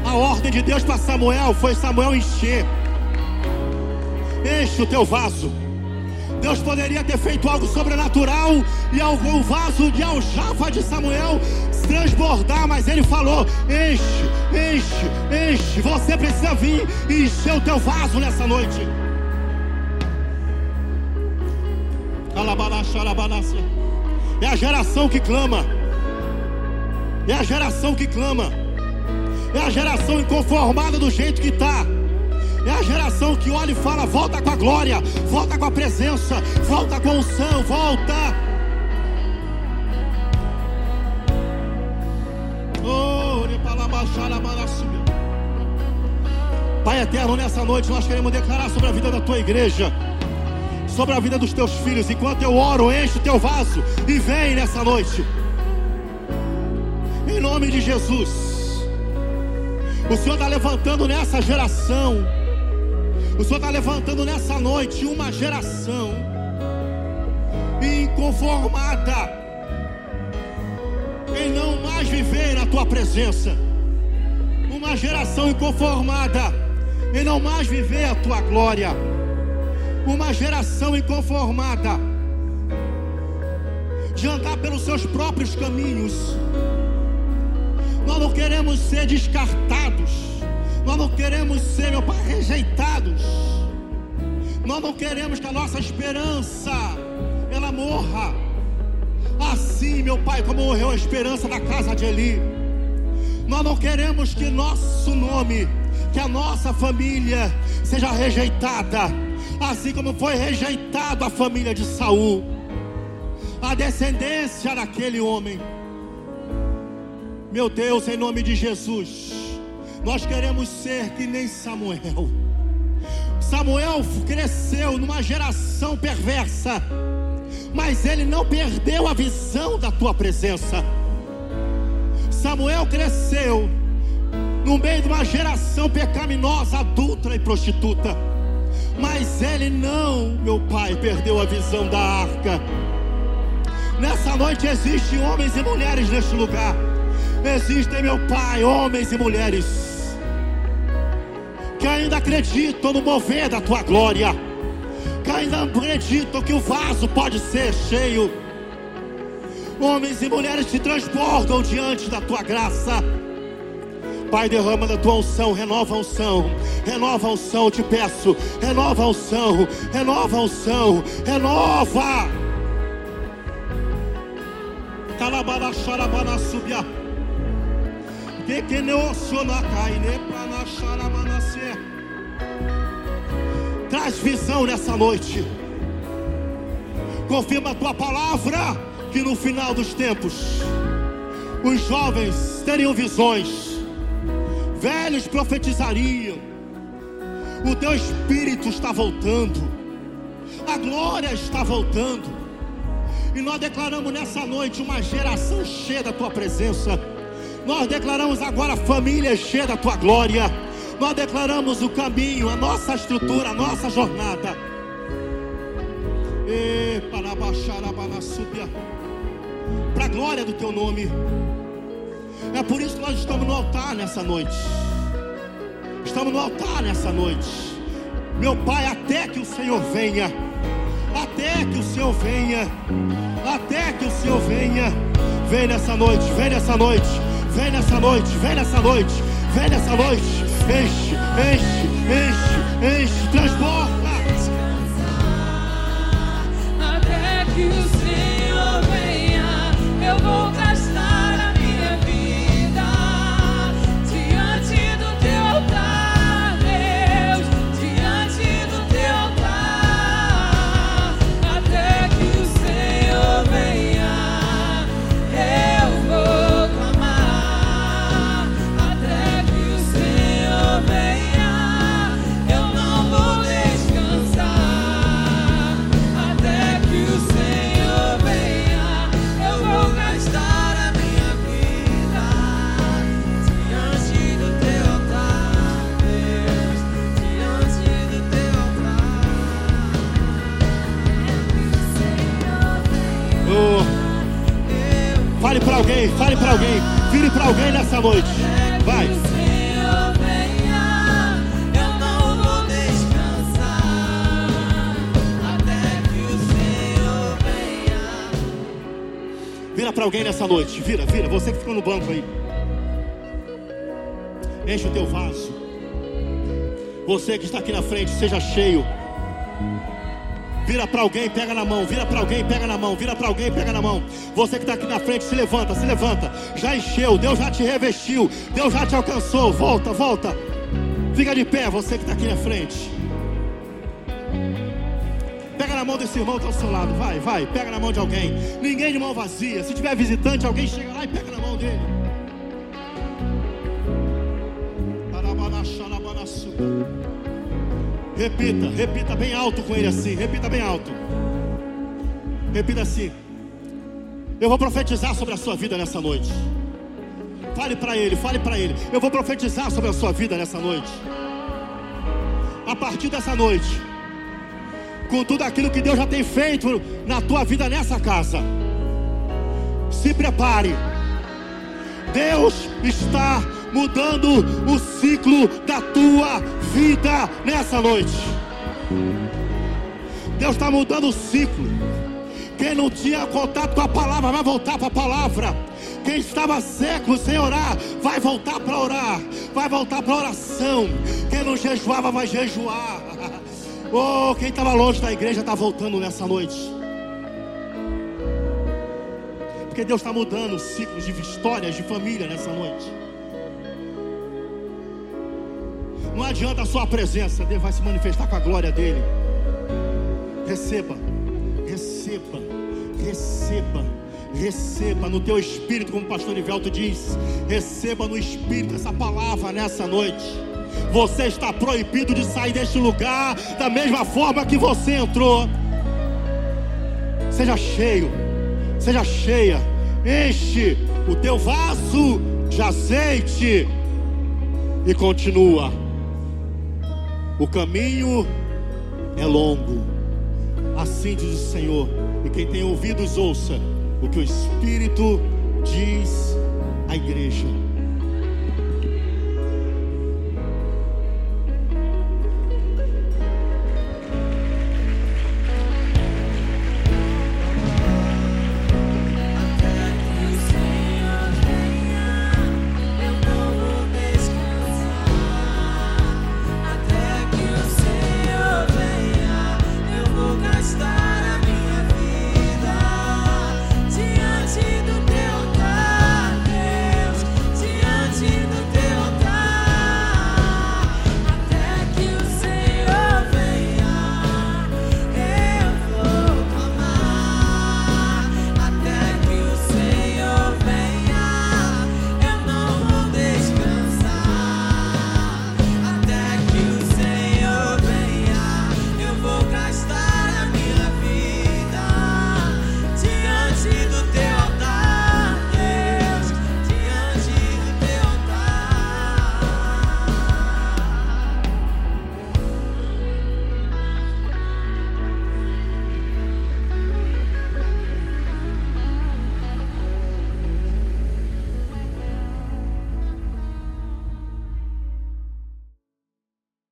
A ordem de Deus para Samuel foi Samuel encher. Enche o teu vaso. Deus poderia ter feito algo sobrenatural e algum vaso de aljava de Samuel transbordar, mas ele falou: enche, enche, enche. Você precisa vir e encher o teu vaso nessa noite. É a geração que clama. É a geração que clama. É a geração inconformada do jeito que está. É a geração que olha e fala: volta com a glória, volta com a presença, volta com a unção, volta. Pai eterno, nessa noite nós queremos declarar sobre a vida da tua igreja, sobre a vida dos teus filhos. Enquanto eu oro, enche o teu vaso e vem nessa noite. Em nome de Jesus. O Senhor está levantando nessa geração. O Senhor está levantando nessa noite uma geração inconformada em não mais viver na tua presença. Uma geração inconformada em não mais viver a tua glória. Uma geração inconformada de andar pelos seus próprios caminhos. Nós não queremos ser descartados. Nós não queremos ser, meu Pai, rejeitados. Nós não queremos que a nossa esperança ela morra. Assim, meu Pai, como morreu a esperança da casa de Eli. Nós não queremos que nosso nome, que a nossa família seja rejeitada, assim como foi rejeitado a família de Saul, a descendência daquele homem. Meu Deus, em nome de Jesus, nós queremos ser que nem Samuel. Samuel cresceu numa geração perversa, mas ele não perdeu a visão da tua presença. Samuel cresceu no meio de uma geração pecaminosa, adulta e prostituta, mas ele não, meu pai, perdeu a visão da arca. Nessa noite existem homens e mulheres neste lugar. Existem, meu pai, homens e mulheres que ainda acreditam no mover da tua glória, que ainda acreditam que o vaso pode ser cheio. Homens e mulheres te transportam diante da tua graça. Pai, derrama da tua unção, renova a unção, renova a unção, te peço, renova a unção, renova a unção, renova. Calabara, xarabana, subia. Que que Traz visão nessa noite. Confirma a tua palavra que no final dos tempos os jovens teriam visões, velhos profetizariam. O teu espírito está voltando, a glória está voltando, e nós declaramos nessa noite uma geração cheia da tua presença. Nós declaramos agora família cheia da tua glória nós declaramos o caminho, a nossa estrutura, a nossa jornada. Para a glória do teu nome. É por isso que nós estamos no altar nessa noite. Estamos no altar nessa noite. Meu Pai, até que o Senhor venha. Até que o Senhor venha. Até que o Senhor venha. Vem nessa noite, vem nessa noite, vem nessa noite, vem nessa noite, vem nessa noite enche, enche, enche, enche, transporta. Até que o Senhor venha, eu vou alguém nessa noite, vira, vira, você que ficou no banco aí. Enche o teu vaso. Você que está aqui na frente, seja cheio. Vira para alguém, pega na mão. Vira para alguém, pega na mão. Vira para alguém, pega na mão. Você que está aqui na frente, se levanta, se levanta. Já encheu, Deus já te revestiu. Deus já te alcançou. Volta, volta. Fica de pé, você que está aqui na frente. Mão desse irmão que está ao seu lado. Vai, vai. Pega na mão de alguém. Ninguém de mão vazia. Se tiver visitante, alguém chega lá e pega na mão dele. Repita, repita bem alto com ele assim. Repita bem alto. Repita assim. Eu vou profetizar sobre a sua vida nessa noite. Fale para ele, fale para ele. Eu vou profetizar sobre a sua vida nessa noite. A partir dessa noite, com tudo aquilo que Deus já tem feito na tua vida nessa casa, se prepare. Deus está mudando o ciclo da tua vida nessa noite. Deus está mudando o ciclo. Quem não tinha contato com a palavra, vai voltar para a palavra. Quem estava seco sem orar, vai voltar para orar. Vai voltar para oração. Quem não jejuava, vai jejuar. Oh, quem estava longe da igreja está voltando nessa noite. Porque Deus está mudando ciclos de histórias de família nessa noite. Não adianta a sua presença, Deus vai se manifestar com a glória dele. Receba, receba, receba, receba no teu espírito, como o pastor Ivelto diz. Receba no espírito essa palavra nessa noite. Você está proibido de sair deste lugar da mesma forma que você entrou. Seja cheio, seja cheia, enche o teu vaso de azeite e continua. O caminho é longo, assim diz o Senhor. E quem tem ouvidos, ouça o que o Espírito diz à igreja.